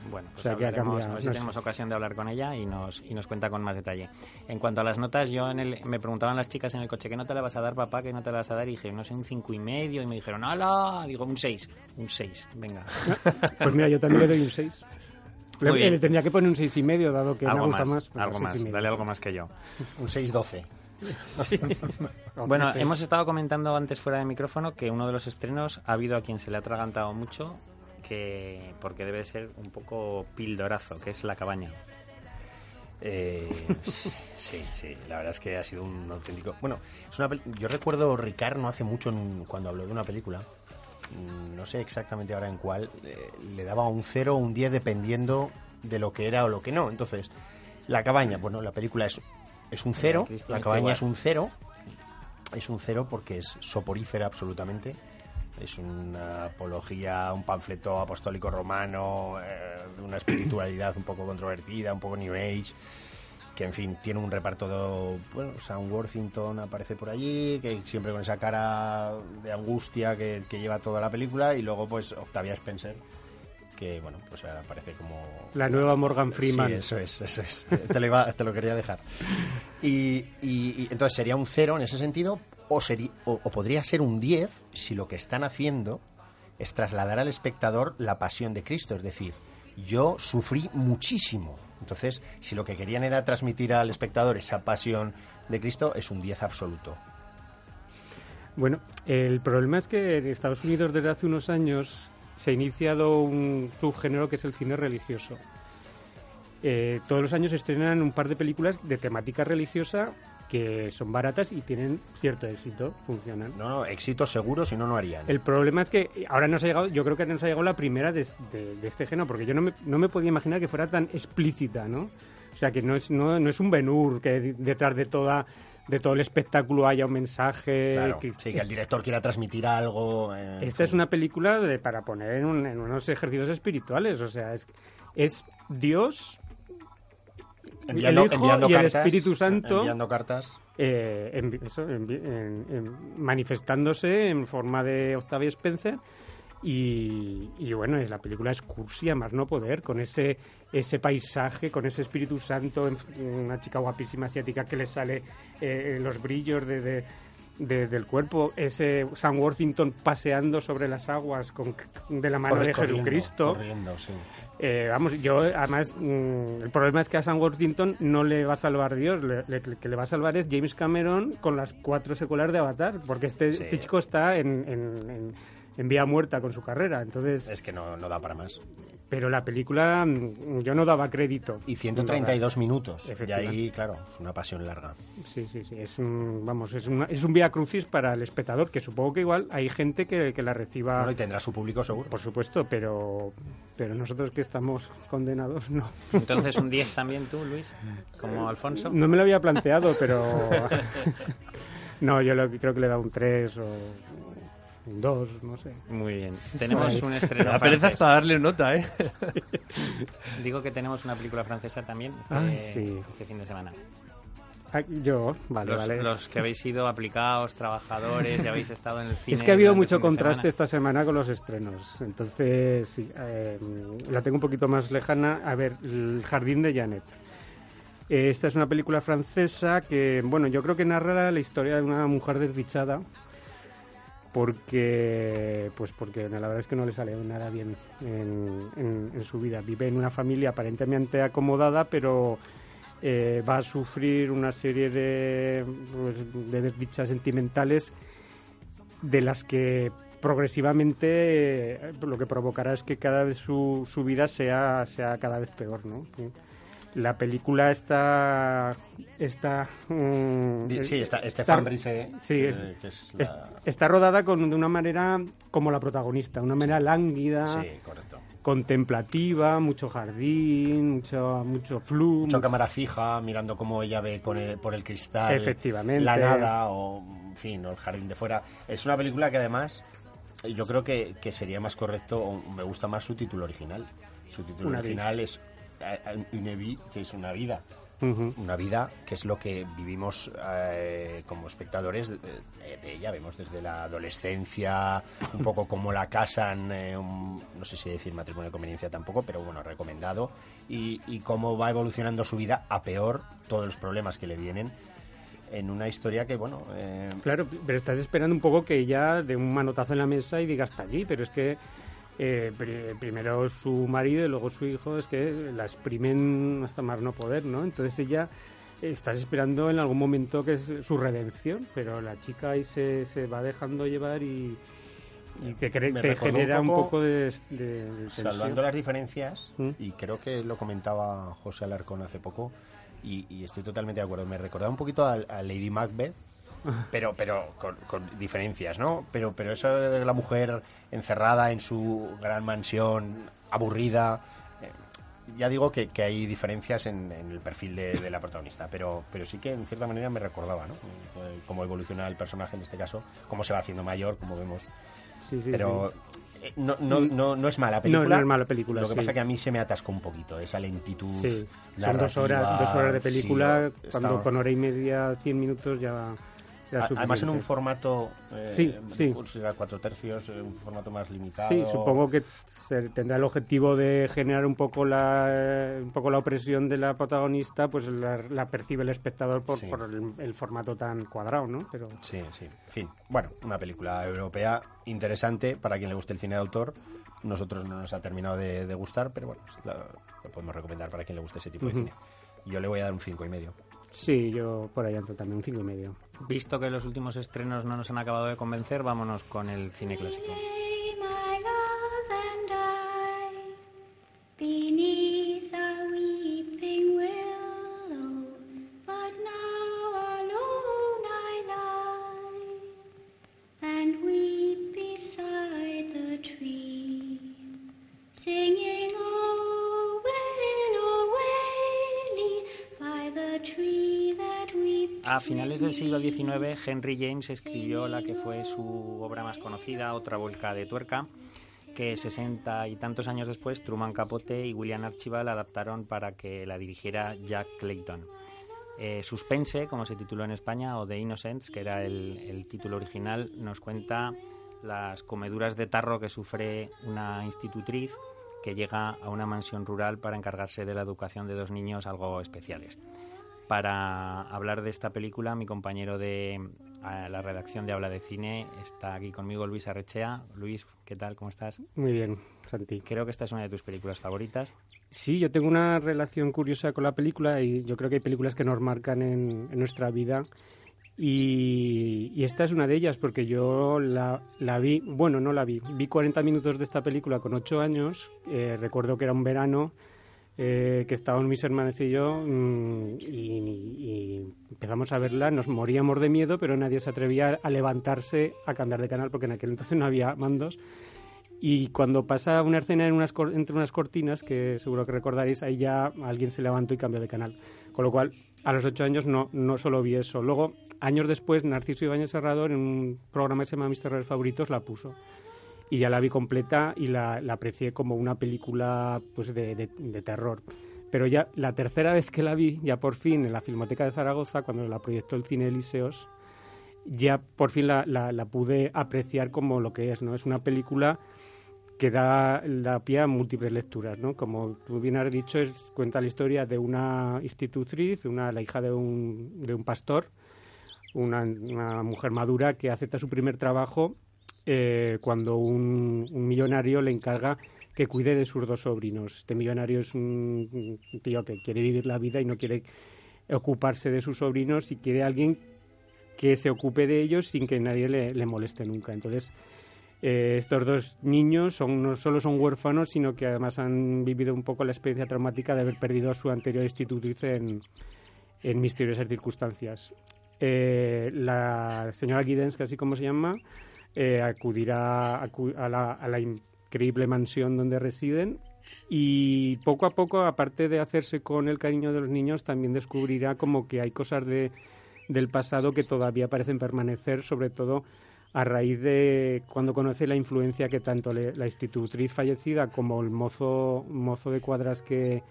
Bueno, pues o sea, que ha si tenemos ocasión de hablar con ella y nos, y nos cuenta con más detalle. En cuanto a las notas, yo en el, me preguntaban las chicas en el coche, ¿qué nota le vas a dar, papá? ¿Qué nota le vas a dar? Y dije, no sé, un cinco y medio. Y me dijeron, ¡hala! Digo, un 6. Un 6, venga. pues mira, yo también le doy un 6. Le, le, tendría que poner un seis y medio, dado que algo me gusta más. algo más, dale algo más que yo. un 6-12. Sí. bueno, hemos estado comentando antes fuera de micrófono que uno de los estrenos ha habido a quien se le ha atragantado mucho que porque debe ser un poco pildorazo, que es La Cabaña. Eh, sí, sí, la verdad es que ha sido un auténtico... Bueno, es una yo recuerdo Ricard no hace mucho cuando habló de una película, mm, no sé exactamente ahora en cuál, eh, le daba un 0 o un 10 dependiendo de lo que era o lo que no. Entonces, La Cabaña, bueno, la película es, es un 0, La Cabaña es un 0, es un 0 porque es soporífera absolutamente es una apología, un panfleto apostólico romano, eh, una espiritualidad un poco controvertida, un poco New Age, que en fin tiene un reparto de, bueno, Sam Worthington aparece por allí, que siempre con esa cara de angustia que, lleva toda la película, y luego pues Octavia Spencer, que bueno, pues aparece como... La nueva Morgan Freeman. Sí, eso es, eso es. te, lo te lo quería dejar. y, y, entonces sería un cero en ese sentido, o, o, podría ser un 10 si lo que están haciendo es trasladar al espectador la pasión de Cristo. Es decir, yo sufrí muchísimo. Entonces, si lo que querían era transmitir al espectador esa pasión de Cristo, es un 10 absoluto. Bueno, el problema es que en Estados Unidos desde hace unos años se ha iniciado un subgénero que es el cine religioso. Eh, todos los años estrenan un par de películas de temática religiosa que son baratas y tienen cierto éxito, funcionan. No, no, éxito seguro, si no, no harían. El problema es que ahora nos ha llegado, yo creo que nos ha llegado la primera de, este género, porque yo no me, no me podía imaginar que fuera tan explícita, ¿no? O sea, que no es, no, no es un Benur, que detrás de toda de todo el espectáculo haya un mensaje. que, sí, que el director quiera transmitir algo. Eh, esta es una película de, para poner en, unos ejercicios espirituales. O sea, es, es Dios enviando, el Hijo y el Espíritu Santo enviando cartas eh, manifestándose en forma de Octavia Spencer y, bueno la película es cursi a más no poder con ese ese paisaje con ese Espíritu Santo una chica guapísima asiática que le sale eh, los brillos de, del cuerpo, ese Sam Worthington paseando sobre las aguas con, de la mano de Jesucristo. Corriendo, sí. Eh, vamos, yo además, mm, el problema es que a Sam Worthington no le va a salvar Dios, le, que le va a salvar es James Cameron con las cuatro secuelas de Avatar, porque este, este chico está en, en, en, vía muerta con su carrera, entonces... Es que no, no da para más pero la película mm, yo no daba crédito. Y 132 minutos. Y ahí, claro, es una pasión larga. Sí, sí, sí. Es un, vamos, es, es un vía crucis para el espectador, que supongo que igual hay gente que, que la reciba. Bueno, y tendrá su público seguro. Por supuesto, pero, pero nosotros que estamos condenados, no. Entonces, un 10 también tú, Luis, como Alfonso. No me lo había planteado, pero. no, yo lo, creo que le he dado un 3 o dos, no sé. Muy bien. Tenemos un estreno. La pereza hasta darle nota, ¿eh? Digo que tenemos una película francesa también este, ah, este fin de semana. Ah, yo, vale, los, vale. Los que habéis sido aplicados, trabajadores y habéis estado en el cine. Es que ha habido mucho contraste esta semana con los estrenos. Entonces, sí, eh, la tengo un poquito más lejana. A ver, El Jardín de Janet. Esta es una película francesa que, bueno, yo creo que narra la historia de una mujer desdichada porque pues porque la verdad es que no le sale nada bien en, su vida. Vive en una familia aparentemente acomodada, pero eh, va a sufrir una serie de, pues, de desdichas sentimentales de las que progresivamente eh, lo que provocará es que cada vez su, su vida sea, sea cada vez peor, ¿no? La película está. está mm, sí, está, Estefan Brise, sí, está rodada con, de una manera como la protagonista, una manera lánguida. Sí, correcto. contemplativa, mucho jardín, mucho, mucho flu. Mucha cámara fija, mirando cómo ella ve con el- por el cristal. Efectivamente. La nada o, en fin, o el jardín de fuera. Es una película que además yo creo que, que sería más correcto, o me gusta más su título original. Su título Una original es eh, eh, que es una vida. Una vida que es lo que vivimos eh, como espectadores de, de- de ella. Vemos desde la adolescencia, un poco cómo la casan, eh, un- no sé si decir matrimonio de conveniencia tampoco, pero bueno, recomendado. Y, y cómo va evolucionando su vida a peor, todos los problemas que le vienen en una historia que, bueno, eh, Claro, pero estás esperando un poco que ella dé un manotazo en la mesa y diga hasta allí, pero es que eh, pri- primero su marido y luego su hijo es que la exprimen hasta más no poder, ¿no? Entonces ella estás esperando en algún momento que es su redención, pero la chica ahí se, se va dejando llevar y, y te, un genera un poco, de, de- de salvando las diferencias, ¿Mm? y creo que lo comentaba José Alarcón hace poco, y, y estoy totalmente de acuerdo. Me recordaba un poquito a, a Lady Macbeth, pero pero con, con diferencias, ¿no? Pero pero eso de la mujer encerrada en su gran mansión, aburrida. eh, ya digo que, que hay diferencias en, en el perfil de, de la protagonista, pero, pero sí que en cierta manera me recordaba, ¿no? Eh, Cómo evoluciona el personaje en este caso, cómo se va haciendo mayor, como vemos Sí, sí, pero sí. eh, no, no, no, no es mala película. no es mala película, Lo que sí. pasa que a mí se me atascó un poquito, esa lentitud. Sí, son dos horas, dos horas de sí, película, está- cuando con hora y media, cien minutos ya, Además en un formato eh, Sí, sí. cuatro tercios, eh, un formato más limitado. Sí, supongo que se tendrá el objetivo de generar un poco la un poco la opresión de la protagonista, pues la, la percibe el espectador por, Sí. por el, el formato tan cuadrado, ¿no? Pero Sí, sí. En fin, bueno, una película europea interesante para quien le guste el cine de autor. Nosotros no nos ha terminado de, de gustar, pero bueno, pues la- lo podemos recomendar para quien le guste ese tipo de cine. Yo le voy a dar un cinco y medio. Sí, yo por ahí ando también un cinco y medio. Visto que los últimos estrenos no nos han acabado de convencer, vámonos con el cine clásico. Finales del siglo XIX, Henry James escribió la que fue su obra más conocida, Otra vuelca de tuerca, que sesenta y tantos años después Truman Capote y William Archibald adaptaron para que la dirigiera Jack Clayton. Eh, Suspense, como se tituló en España, o The Innocents, que era el título original, nos cuenta las comeduras de tarro que sufre una institutriz que llega a una mansión rural para encargarse de la educación de dos niños algo especiales. Para hablar de esta película, mi compañero de la redacción de Habla de Cine está aquí conmigo, Luis Arrechea. Luis, ¿qué tal? ¿Cómo estás? Muy bien, Santi. Creo que esta es una de tus películas favoritas. Sí, yo tengo una relación curiosa con la película y yo creo que hay películas que nos marcan en, en nuestra vida y, y esta es una de ellas porque yo la, la vi, bueno, no la vi, vi 40 minutos de esta película con 8 años, eh, recuerdo que era un verano eh, que estaban mis hermanas y yo mm, y, empezamos a verla, nos moríamos de miedo, pero nadie se atrevía a levantarse a cambiar de canal porque en aquel entonces no había mandos. Y cuando pasa una escena entre unas cortinas, que seguro que recordaréis, ahí ya alguien se levantó y cambió de canal. Con lo cual, a los ocho años no, no solo vi eso. Luego, años después, Narciso Ibáñez Serrador, en un programa que se llama Mis Terrores Favoritos, la puso. Y ya la vi completa y la, la aprecié como una película pues de, terror. Pero ya la tercera vez que la vi, ya por fin, en la Filmoteca de Zaragoza, cuando la proyectó el Cine Eliseos, ya por fin la, la- pude apreciar como lo que es, ¿no? Es una película que da, da pie a múltiples lecturas, ¿no? Como tú bien has dicho, es, cuenta la historia de una institutriz, una, la hija de un, de un pastor, una mujer madura que acepta su primer trabajo eh, cuando un, millonario le encarga que cuide de sus dos sobrinos. Este millonario es un, tío que quiere vivir la vida y no quiere ocuparse de sus sobrinos y quiere alguien que se ocupe de ellos sin que nadie le, le moleste nunca. Entonces, eh, estos dos niños son, no solo son huérfanos, sino que además han vivido un poco la experiencia traumática de haber perdido a su anterior institutriz en, en misteriosas circunstancias. Eh, la señora Giddens, que así como se llama, eh, acudirá acu- a la, increíble mansión donde residen y poco a poco, aparte de hacerse con el cariño de los niños, también descubrirá como que hay cosas de, del pasado que todavía parecen permanecer, sobre todo a raíz de cuando conoce la influencia que tanto la institutriz fallecida como el mozo, mozo de cuadras que,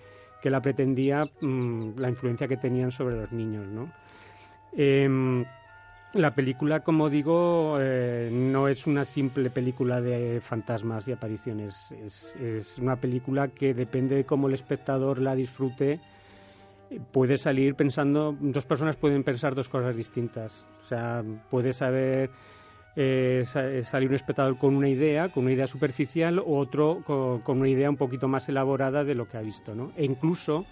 que la pretendía, mm, la influencia que tenían sobre los niños, ¿no? Em, la película, como digo, eh, no es una simple película de fantasmas y apariciones. Es, es una película que depende de cómo el espectador la disfrute. Puede salir pensando, dos personas pueden pensar dos cosas distintas. O sea, puede saber eh, sa- salir un espectador con una idea, con una idea superficial, o otro con, con una idea un poquito más elaborada de lo que ha visto, ¿no? E incluso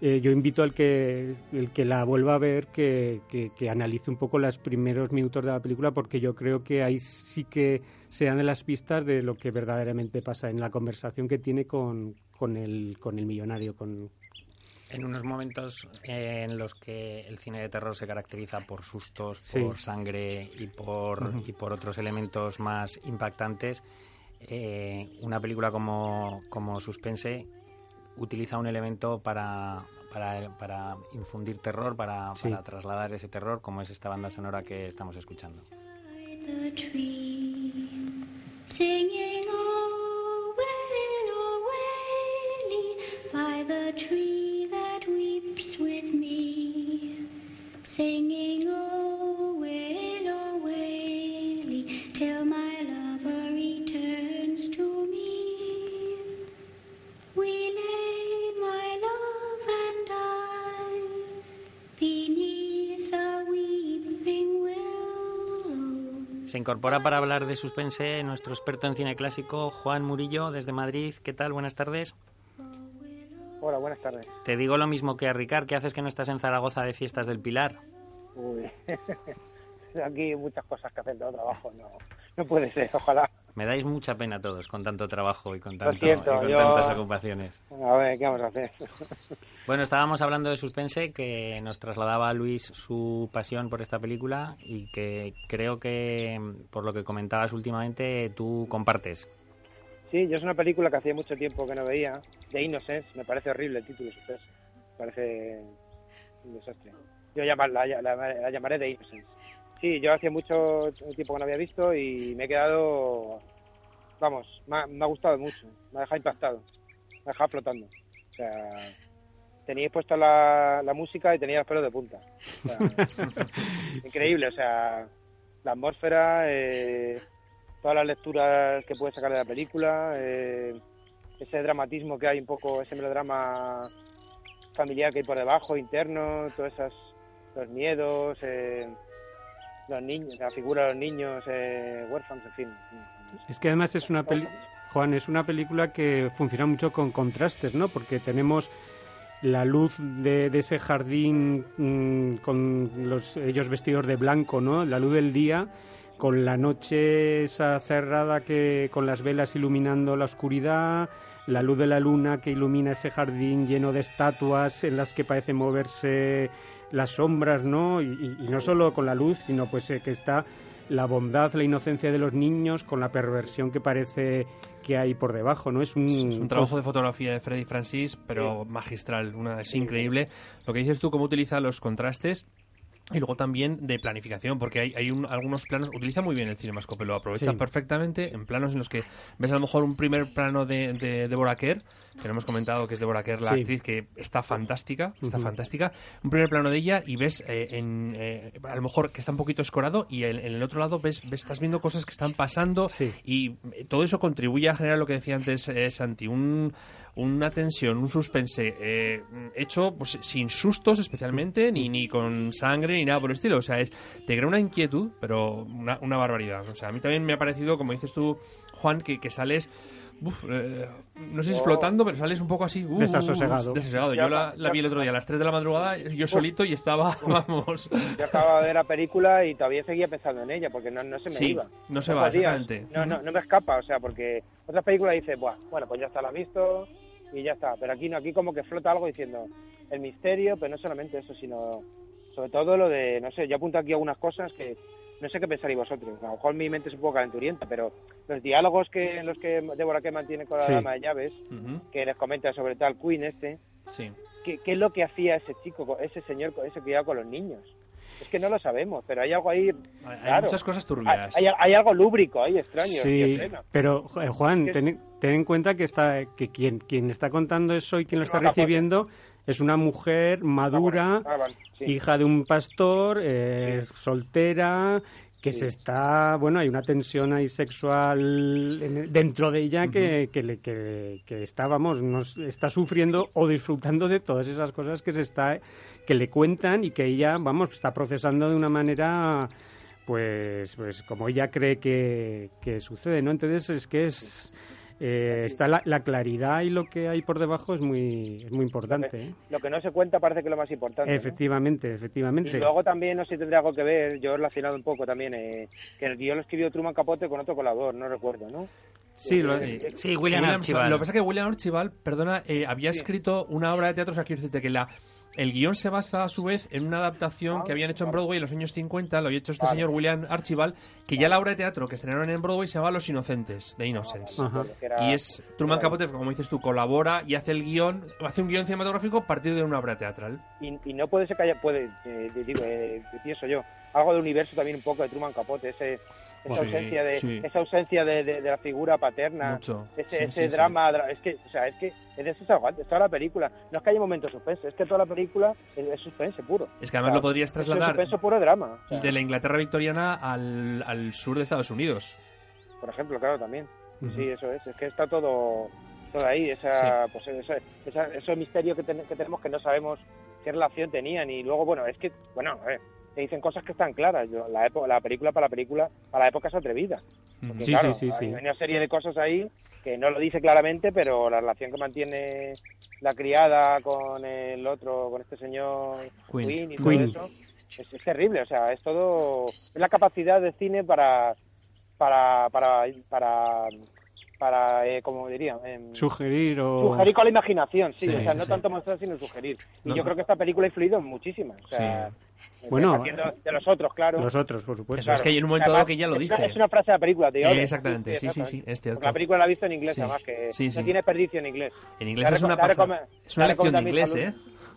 eh, yo invito al que, el que la vuelva a ver que, que- que analice un poco los primeros minutos de la película porque yo creo que ahí sí que se dan las pistas de lo que verdaderamente pasa en la conversación que tiene con, con, el, con el millonario. Con... En unos momentos eh, en los que el cine de terror se caracteriza por sustos, Sí. por sangre y por, y por otros elementos más impactantes, eh, una película como, como Suspense utiliza un elemento para, para, para infundir terror, para, Sí. para trasladar ese terror, como es esta banda sonora que estamos escuchando. the tree, singing oh Se incorpora para hablar de Suspense nuestro experto en cine clásico, Juan Murillo, desde Madrid. ¿Qué tal? Buenas tardes. Hola, buenas tardes. Te digo lo mismo que a Ricard, ¿qué haces que no estás en Zaragoza de fiestas del Pilar? Uy, aquí muchas cosas que hacer de trabajo, no, no puede ser, ojalá. Me dais mucha pena a todos con tanto trabajo y con, tanto, siento, y con yo- tantas ocupaciones. A ver, ¿qué vamos a hacer? Bueno, estábamos hablando de Suspense, que nos trasladaba a Luis su pasión por esta película y que creo que, por lo que comentabas últimamente, tú compartes. Sí, yo es una película que hacía mucho tiempo que no veía, de Innocence, me parece horrible el título, suceso. Me parece un desastre. Yo la- la llamaré de Innocence. Sí, yo hacía mucho tiempo que no había visto y me he quedado, vamos, me ha, me ha gustado mucho, me ha dejado impactado, me ha dejado flotando. O sea, teníais puesta la, la música y tenía los pelos de punta. O sea, increíble, o sea, la atmósfera, eh, todas las lecturas que puedes sacar de la película, eh, ese dramatismo que hay un poco, ese melodrama familiar que hay por debajo, interno, todos esos los miedos, eh, los niños, la figura de los niños eh, huérfanos, en fin. Es que además es una peli Juan, es una película que funciona mucho con contrastes, ¿no? Porque tenemos la luz de, ese jardín mm, con los, ellos vestidos de blanco, ¿no? La luz del día con la noche esa cerrada que con las velas iluminando la oscuridad, la luz de la luna que ilumina ese jardín lleno de estatuas en las que parece moverse las sombras, ¿no? Y, y- no solo con la luz, sino pues eh, que está la bondad, la inocencia de los niños con la perversión que parece que hay por debajo, ¿no? Es un, Es un trabajo de fotografía de Freddy Francis, pero magistral, una, es increíble. Lo que dices tú, cómo utiliza los contrastes y luego también de planificación, porque hay, hay un- algunos planos, utiliza muy bien el cinemascope, lo aprovecha Sí. perfectamente en planos en los que ves a lo mejor un primer plano de, de Deborah Kerr, que no hemos comentado que es Deborah Kerr, la Sí. actriz que está fantástica, está fantástica, un primer plano de ella y ves eh, en, eh, a lo mejor que está un poquito escorado y en, en el otro lado ves, ves- estás viendo cosas que están pasando Sí. y eh, todo eso contribuye a generar lo que decía antes eh, Santi, un, una tensión, un suspense eh, hecho pues, sin sustos especialmente, ni, ni con sangre, ni nada por el estilo. O sea, es, te crea una inquietud, pero una, una barbaridad. O sea, a mí también me ha parecido, como dices tú, Juan, que, que sales... uf, eh, no sé si Oh. flotando, pero sales un poco así. uh, Desasosegado. Yo la, vi el otro día a las 3 de la madrugada, yo solito y estaba, vamos. Yo acababa de ver la película y todavía seguía pensando en ella porque no, no se me Sí, iba. no se va, días, exactamente. No, no, no me escapa, o sea, porque otras películas dices, Buah, bueno, pues ya está, la has visto y ya está. Pero aquí no, aquí como que flota algo diciendo el misterio, pero no solamente eso, sino sobre todo lo de, no sé, yo apunto aquí algunas cosas que no sé qué pensaréis vosotros. A lo mejor mi mente es un poco calenturienta, pero los diálogos que en los que Débora que mantiene con la Sí. dama de llaves, Ujú, que les comenta sobre tal Queen este, Sí. ¿qué, qué es lo que hacía ese chico, ese señor, ese cuidado con los niños? Es que no lo sabemos, pero hay algo ahí. Hay, claro. muchas cosas turbias. hay- hay algo lúbrico ahí, extraño. Sí, pero eh, Juan, ten, ten en cuenta que está que quien quien está contando eso y quien lo está recibiendo es una mujer madura, Ah, vale, sí. hija de un pastor, eh, soltera, que se está, bueno, hay una tensión ahí sexual en- dentro de ella que, que, le- que, que está, vamos, nos está sufriendo o disfrutando de todas esas cosas que se está que le cuentan y que ella, vamos, está procesando de una manera pues pues como ella cree que, que sucede, ¿no? Entonces es que es eh, está la, la claridad y lo que hay por debajo es muy es muy importante, ¿eh? Lo que no se cuenta parece que es lo más importante. ¿no? Efectivamente, efectivamente. Y luego también, no sé si tendría algo que ver, yo he relacionado un poco también, eh, que el guion lo escribió Truman Capote con otro colaborador, no recuerdo, ¿no? Sí, lo- Sí. Sí, William, William Archibald. Lo que pasa es que William Archibald, perdona, eh, había Sí. escrito una obra de teatro, o sea, quiero decirte que la, el guion se basa a su vez en una adaptación Ah, que habían hecho en. Broadway en los años 50, lo había hecho este Vale. señor William Archibald, que ya la obra de teatro que estrenaron en Broadway se llama Los Inocentes. Ajá. Que era- Y es Truman Capote, como dices tú, colabora y hace el guion, hace un guion cinematográfico a partir de una obra teatral. Y, y no puede ser que haya, puede, eh, digo, eh, pienso yo, algo del universo también un poco de Truman Capote, ese, esa Sí, ausencia de sí. esa ausencia de, de- de la figura paterna, Mucho. ese, Sí, ese drama, dra- es que, o sea, es que es de esos ahogantes, toda la película, no es que haya momentos suspense, es que toda la película es, es suspense puro. Es que además O sea, lo podrías es trasladar suspenso puro drama, o sea, de la Inglaterra victoriana al, al sur de Estados Unidos. por ejemplo, claro, también. Sí, eso es, es que está todo todo ahí, esa, pues esa, esa, ese misterio que, ten- que tenemos que no sabemos qué relación tenían y luego, bueno, es que, bueno, a ver, te dicen cosas que están claras, yo, la, la película para la película, para la época es atrevida. Porque, Sí, claro, sí, sí, hay sí. una serie de cosas ahí que no lo dice claramente, pero la relación que mantiene la criada con el otro, con este señor Queen. Queen, y Queen. todo eso, es, es terrible. O sea, es todo. Es la capacidad del cine para. para. para. para. para eh, como diría. em, Sugerir o... sugerir con la imaginación, sí. O sea, no tanto mostrar, sino sugerir. Y No, yo creo que esta película ha influido en muchísimas. O sea, Bueno, de los otros, claro. Los otros, por supuesto. Eso es que hay en un momento Además, dado que ya lo dice. Es una frase de la película, digo. Eh, exactamente, sí, sí, sí, es cierto. Porque la película la he visto en inglés, Sí. además, que Sí, sí. no tiene perdicio en inglés. En inglés es una, es una lección de inglés, ¿eh?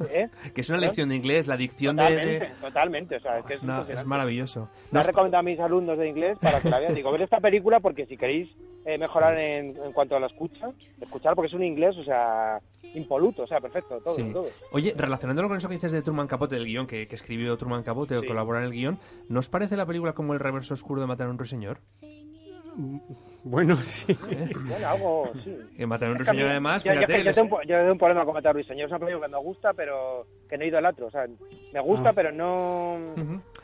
¿Eh? Que es una lección de inglés, la dicción de... Totalmente, de- totalmente. O sea, es que es, es, una- es impresionante. maravilloso. La No he recomendado a mis alumnos de inglés para que la vean. Digo, ver esta película porque si queréis eh, mejorar en, en cuanto a la escucha, escuchar porque es un inglés, o sea, impoluto, o sea, perfecto, todo, Sí. todo. Oye, relacionándolo con eso que dices de Truman Capote, del guion que, que escribió Truman Capote o Sí. colabora en el guion, ¿no os parece la película como el reverso oscuro de Matar a un ruiseñor? Bueno, sí. Bueno, algo, sí. Que Matar a un a ruiseñor además, yo, fíjate... yo tengo, un yo tengo un problema con Matar Ruiseñor. Es película que me gusta, pero que no he ido al otro. O sea, me gusta, Ah. pero no.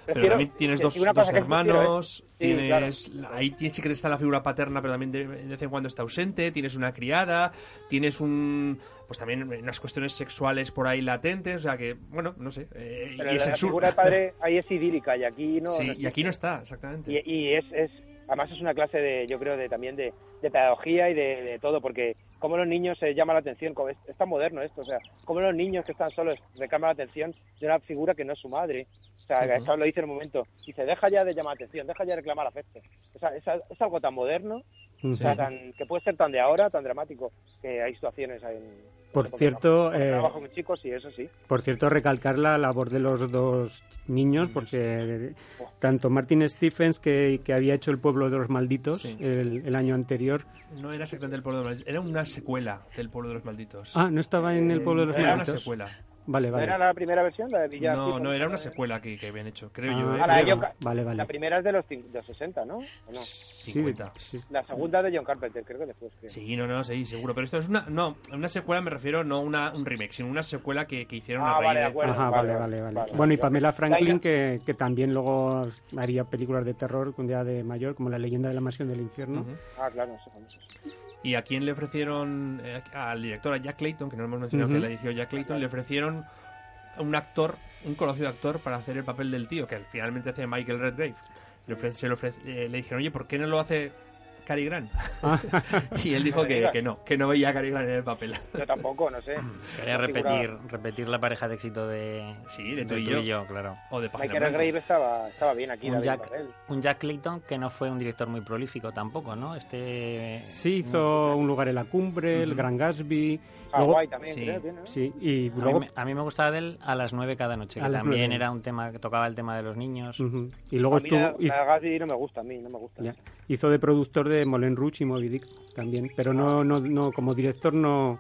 Pero también tienes dos, dos prefiero, hermanos. Sí, tienes ahí sí que está la figura paterna, pero también de, de vez en cuando está ausente, tienes una criada, tienes un pues también unas cuestiones sexuales por ahí latentes, o sea que, bueno, no sé, eh, Pero y es la el sur- figura del padre ahí es idílica y aquí no. sí, no y aquí no está, exactamente. Y, y es, es, además es una clase de, yo creo, de también de, de pedagogía y de, de todo, porque como los niños se llama la atención, como es, es tan moderno esto, o sea, como los niños que están solos reclaman la atención de una figura que no es su madre. O sea, eso lo dice en un momento. Dice, deja ya de llamar atención, deja ya de reclamar afecto. O sea, es, es algo tan moderno, o sea, tan, que puede ser tan de ahora, tan dramático, que hay situaciones en... Por porque cierto, trabajo- eh, trabajo con chicos y eso sí. Por cierto, recalcar la labor de los dos niños, porque tanto Martin Stephens, que, que había hecho El pueblo de los malditos Sí. el, el año anterior. No era exactamente el pueblo de los malditos, era una secuela del pueblo de los malditos. Ah, ¿no estaba en El pueblo de los era una malditos? secuela. Vale, ¿No era la primera versión, la de Villar? No, no, era una secuela que, que habían hecho, creo Ah, yo, ¿eh? Ah, la de creo. John Car- Vale, vale. La primera es de los, de los 60, ¿no? ¿O no? Sí, 50. sí. La segunda de John Carpenter, creo que después. creo. Sí, no, no, sí, seguro. Pero esto es una. No, una secuela me refiero, no una, un remake, sino una secuela que, que hicieron Ah, a raíz vale, de acuerdo. Ajá, vale, vale, vale, Bueno, y. Pamela Franklin, que, que también luego haría películas de terror un día de mayor, como La leyenda de la mansión del infierno. Ah, claro, no sé. Y a quién le ofrecieron, eh, al director, a Jack Clayton, que no hemos mencionado que la dirigió Jack Clayton, le ofrecieron un actor, un conocido actor, para hacer el papel del tío, que finalmente hace Michael Redgrave. Le, ofre- se le, ofre- eh, le dijeron, oye, ¿por qué no lo hace Cary Grant. Ah. y él dijo que, que no, que no veía a Cary Grant en el papel. Yo tampoco, no sé. Quería repetir, repetir la pareja de éxito de, Sí, de tú y yo. claro. O de Michael Blanca. Grave estaba, estaba bien aquí. Un Jack, un Jack Clayton que no fue un director muy prolífico tampoco, ¿no? Este Sí, hizo Un lugar en la cumbre, El Ujú. Gran Gatsby. luego- Hawaii también, sí. creo. Sí, y A mí, luego... me, a mí me gustaba de él a las nueve cada noche, que también nueve. era un tema que tocaba el tema de los niños. Ujú. Y luego a mí la, estuvo... la Gatsby no me gusta, a mí no me gusta. ya, hizo de productor de Moulin Rouge y Moby Dick también, pero no, no, no como director no,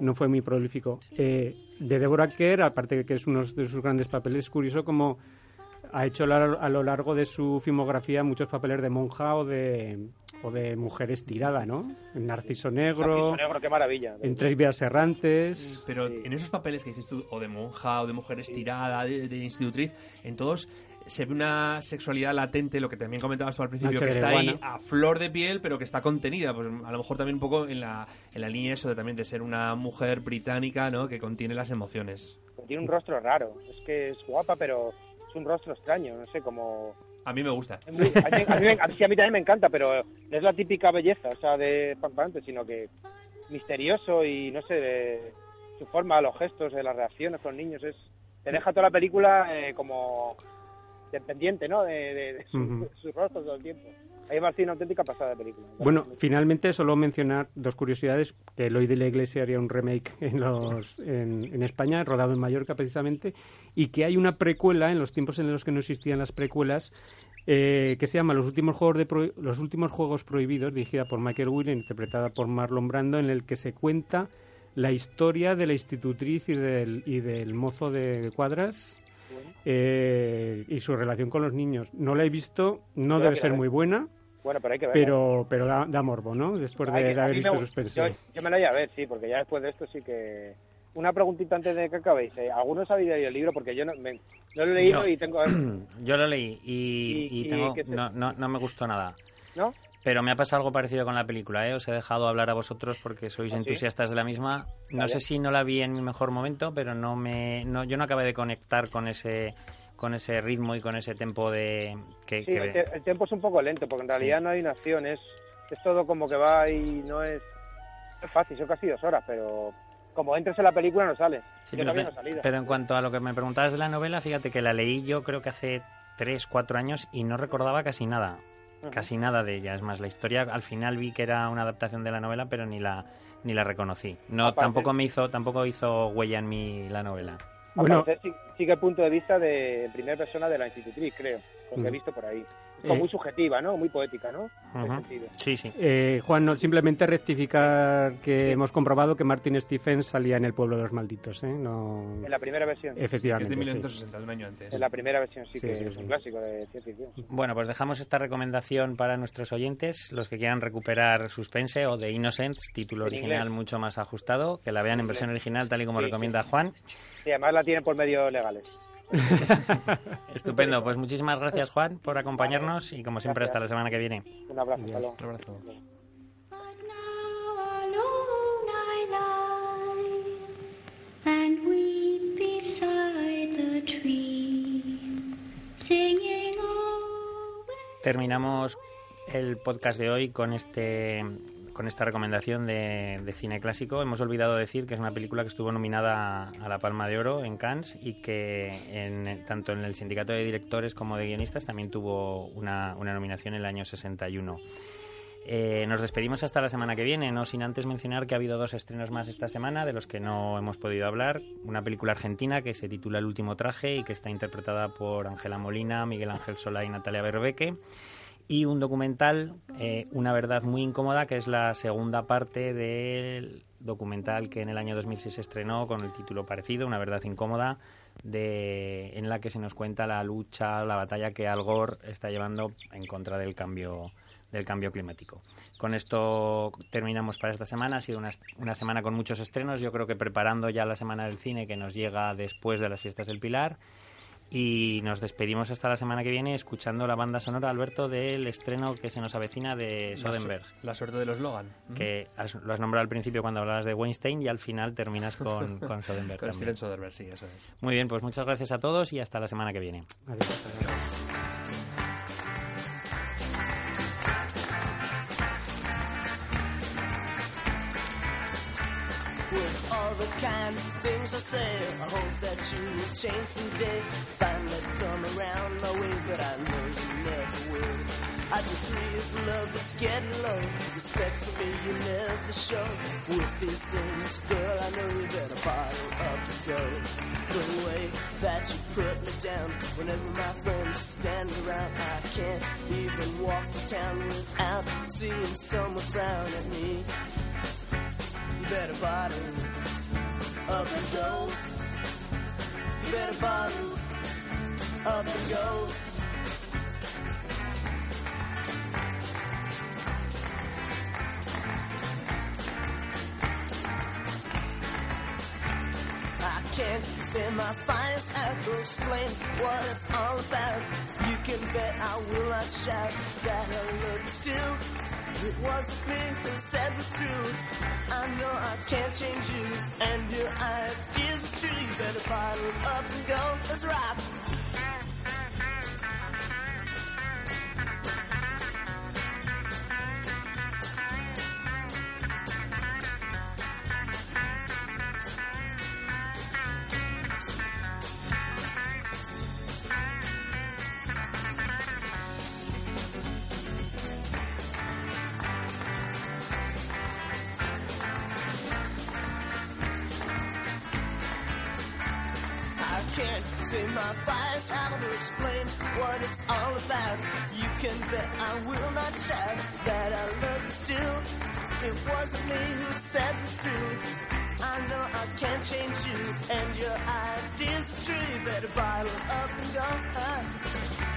No. fue muy prolífico. Eh, de Deborah Kerr, aparte de que es uno de sus grandes papeles, es curioso como ha hecho a lo largo de su filmografía muchos papeles de monja o de, o de mujer estirada, ¿no? En Narciso Negro, Narciso Negro, qué maravilla. en Tres Vías Errantes... Pero Sí. en esos papeles que dices tú, o de monja, o de mujer estirada, de, de institutriz, en todos se ve una sexualidad latente, lo que también comentabas tú al principio, que está ahí a flor de piel, pero que está contenida. Pues a lo mejor también un poco en la, en la línea eso de también de ser una mujer británica, ¿no? Que contiene las emociones. Tiene un rostro raro. Es que es guapa, pero es un rostro extraño. No sé, como... A mí me gusta. A mí, a mí- a mí me- a mí- sí, a mí también me encanta, pero no es la típica belleza, o sea, de pampante, sino que misterioso y, no sé, de su forma, los gestos, de las reacciones con los niños, es te deja toda la película eh, como dependiente, ¿no? De, de- de su, rostro todo el tiempo. A mí me parece una auténtica pasada de película. Bueno, finalmente solo mencionar dos curiosidades, que Eloy de la Iglesia haría un remake en, los, en, en España, rodado en Mallorca precisamente, y que hay una precuela en los tiempos en los que no existían las precuelas, eh, que se llama Los últimos juegos de Pro- los últimos juegos prohibidos, dirigida por Michael Whelan, interpretada por Marlon Brando, en el que se cuenta la historia de la institutriz y del, y del mozo de cuadras eh, y su relación con los niños. No la he visto, no debe ser ver. muy buena, Bueno, pero hay que ver. pero pero da, da morbo, ¿no? Después de, que- haber me visto gu- suspense. Yo, yo me la voy a ver, sí, porque ya después de esto sí que... Una preguntita antes de que acabéis. eh, ¿Algunos habéis leído el libro? Porque yo no, me, no lo he leído Yo. y tengo... Yo lo leí y, Y- y y tengo, ¿qué te- no, no, no me gustó nada. ¿No? Pero me ha pasado algo parecido con la película, ¿eh? Os he dejado hablar a vosotros porque sois ¿Ah, sí? entusiastas de la misma. No Vale. sé si no la vi en mi mejor momento, pero no me, no, yo no acabé de conectar con ese, con ese ritmo y con ese tempo de que, Sí, que- el, te- el tiempo es un poco lento, porque en realidad no hay una acción, es, es todo como que va y no es, es fácil, son casi dos horas, pero como entres en la película no sale. Sí, yo pero, también pe- no he salido. pero en cuanto a lo que me preguntabas de la novela, fíjate que la leí yo creo que hace tres, cuatro años y no recordaba casi nada. Casi nada de ella. Es más, la historia al final vi que era una adaptación de la novela, pero ni la ni la reconocí. No, Aparte- tampoco me hizo, tampoco hizo huella en mí la novela. Bueno, sigue el punto de vista de en primera persona de la institutriz, creo, lo que he visto por ahí. Es como Eh. muy subjetiva, ¿no? Muy poética, ¿no? Sí, sí. eh, Juan, no, simplemente rectificar que hemos comprobado que Martin Stephens salía en El pueblo de los malditos, ¿eh? No... En la primera versión. Que es Efectivamente, de sí. 1960, de un año antes. En la primera versión sí, Sí, que sí, es sí. un clásico de ciencia ficción. Bueno, pues dejamos esta recomendación para nuestros oyentes, los que quieran recuperar Suspense o The Innocents, título En original inglés. mucho más ajustado, que la vean en En versión original tal y como Sí, recomienda Juan. Y además la tienen por medios legales. Estupendo, pues muchísimas gracias Juan por acompañarnos y como siempre hasta la semana que viene. Un abrazo. Un abrazo. Always. Terminamos el podcast de hoy con este con esta recomendación de, cine clásico. Hemos olvidado decir que es una película que estuvo nominada a la Palma de Oro en Cannes y que en- tanto en el sindicato de directores como de guionistas también tuvo una, una nominación en el año 61. Eh, nos despedimos hasta la semana que viene, no sin antes mencionar que ha habido dos estrenos más esta semana de los que no hemos podido hablar. Una película argentina que se titula El último traje y que está interpretada por Ángela Molina, Miguel Ángel Solá y Natalia Berbeque. Y un documental, eh, Una verdad muy incómoda, que es la segunda parte del documental que en el año 2006 se estrenó con el título parecido, Una verdad incómoda, de, en la que se nos cuenta la lucha, la batalla que Al Gore está llevando en contra del cambio del cambio climático. Con esto terminamos para esta semana. Ha sido una, una semana con muchos estrenos. Yo creo que preparando ya la semana del cine que nos llega después de las fiestas del Pilar. Y nos despedimos hasta la semana que viene escuchando la banda sonora, Alberto, del estreno que se nos avecina de La, Soderbergh. su- la suerte de los Logan. Que has- lo has nombrado al principio cuando hablabas de Weinstein y al final terminas con, con Soderbergh. Con. Steven Soderbergh, sí, eso es. Muy bien, pues muchas gracias a todos y hasta la semana que viene. Adiós. The kind of things I say. I hope that you will change someday. Finally come around my way, but I know you never will. I agree if love is getting low. Respect for me, you never show. With these things, girl, I know that a bottle up to go. The way that you put me down, whenever my friends stand around, I can't even walk the town without seeing someone frown at me. You better bottle up and go. You better bottle up and go. I can't say my fire's out to explain what it's all about. You can bet I will not shout that I you still. It wasn't me who said the truth. I know I can't change you, and your ideas are true. You better bottle up and go. Let's rock. knows how to explain what it's all about. You can bet I will not shout that I love you still. It wasn't me who said the truth. I know I can't change you, and your ideas are true. You better bottle up and go.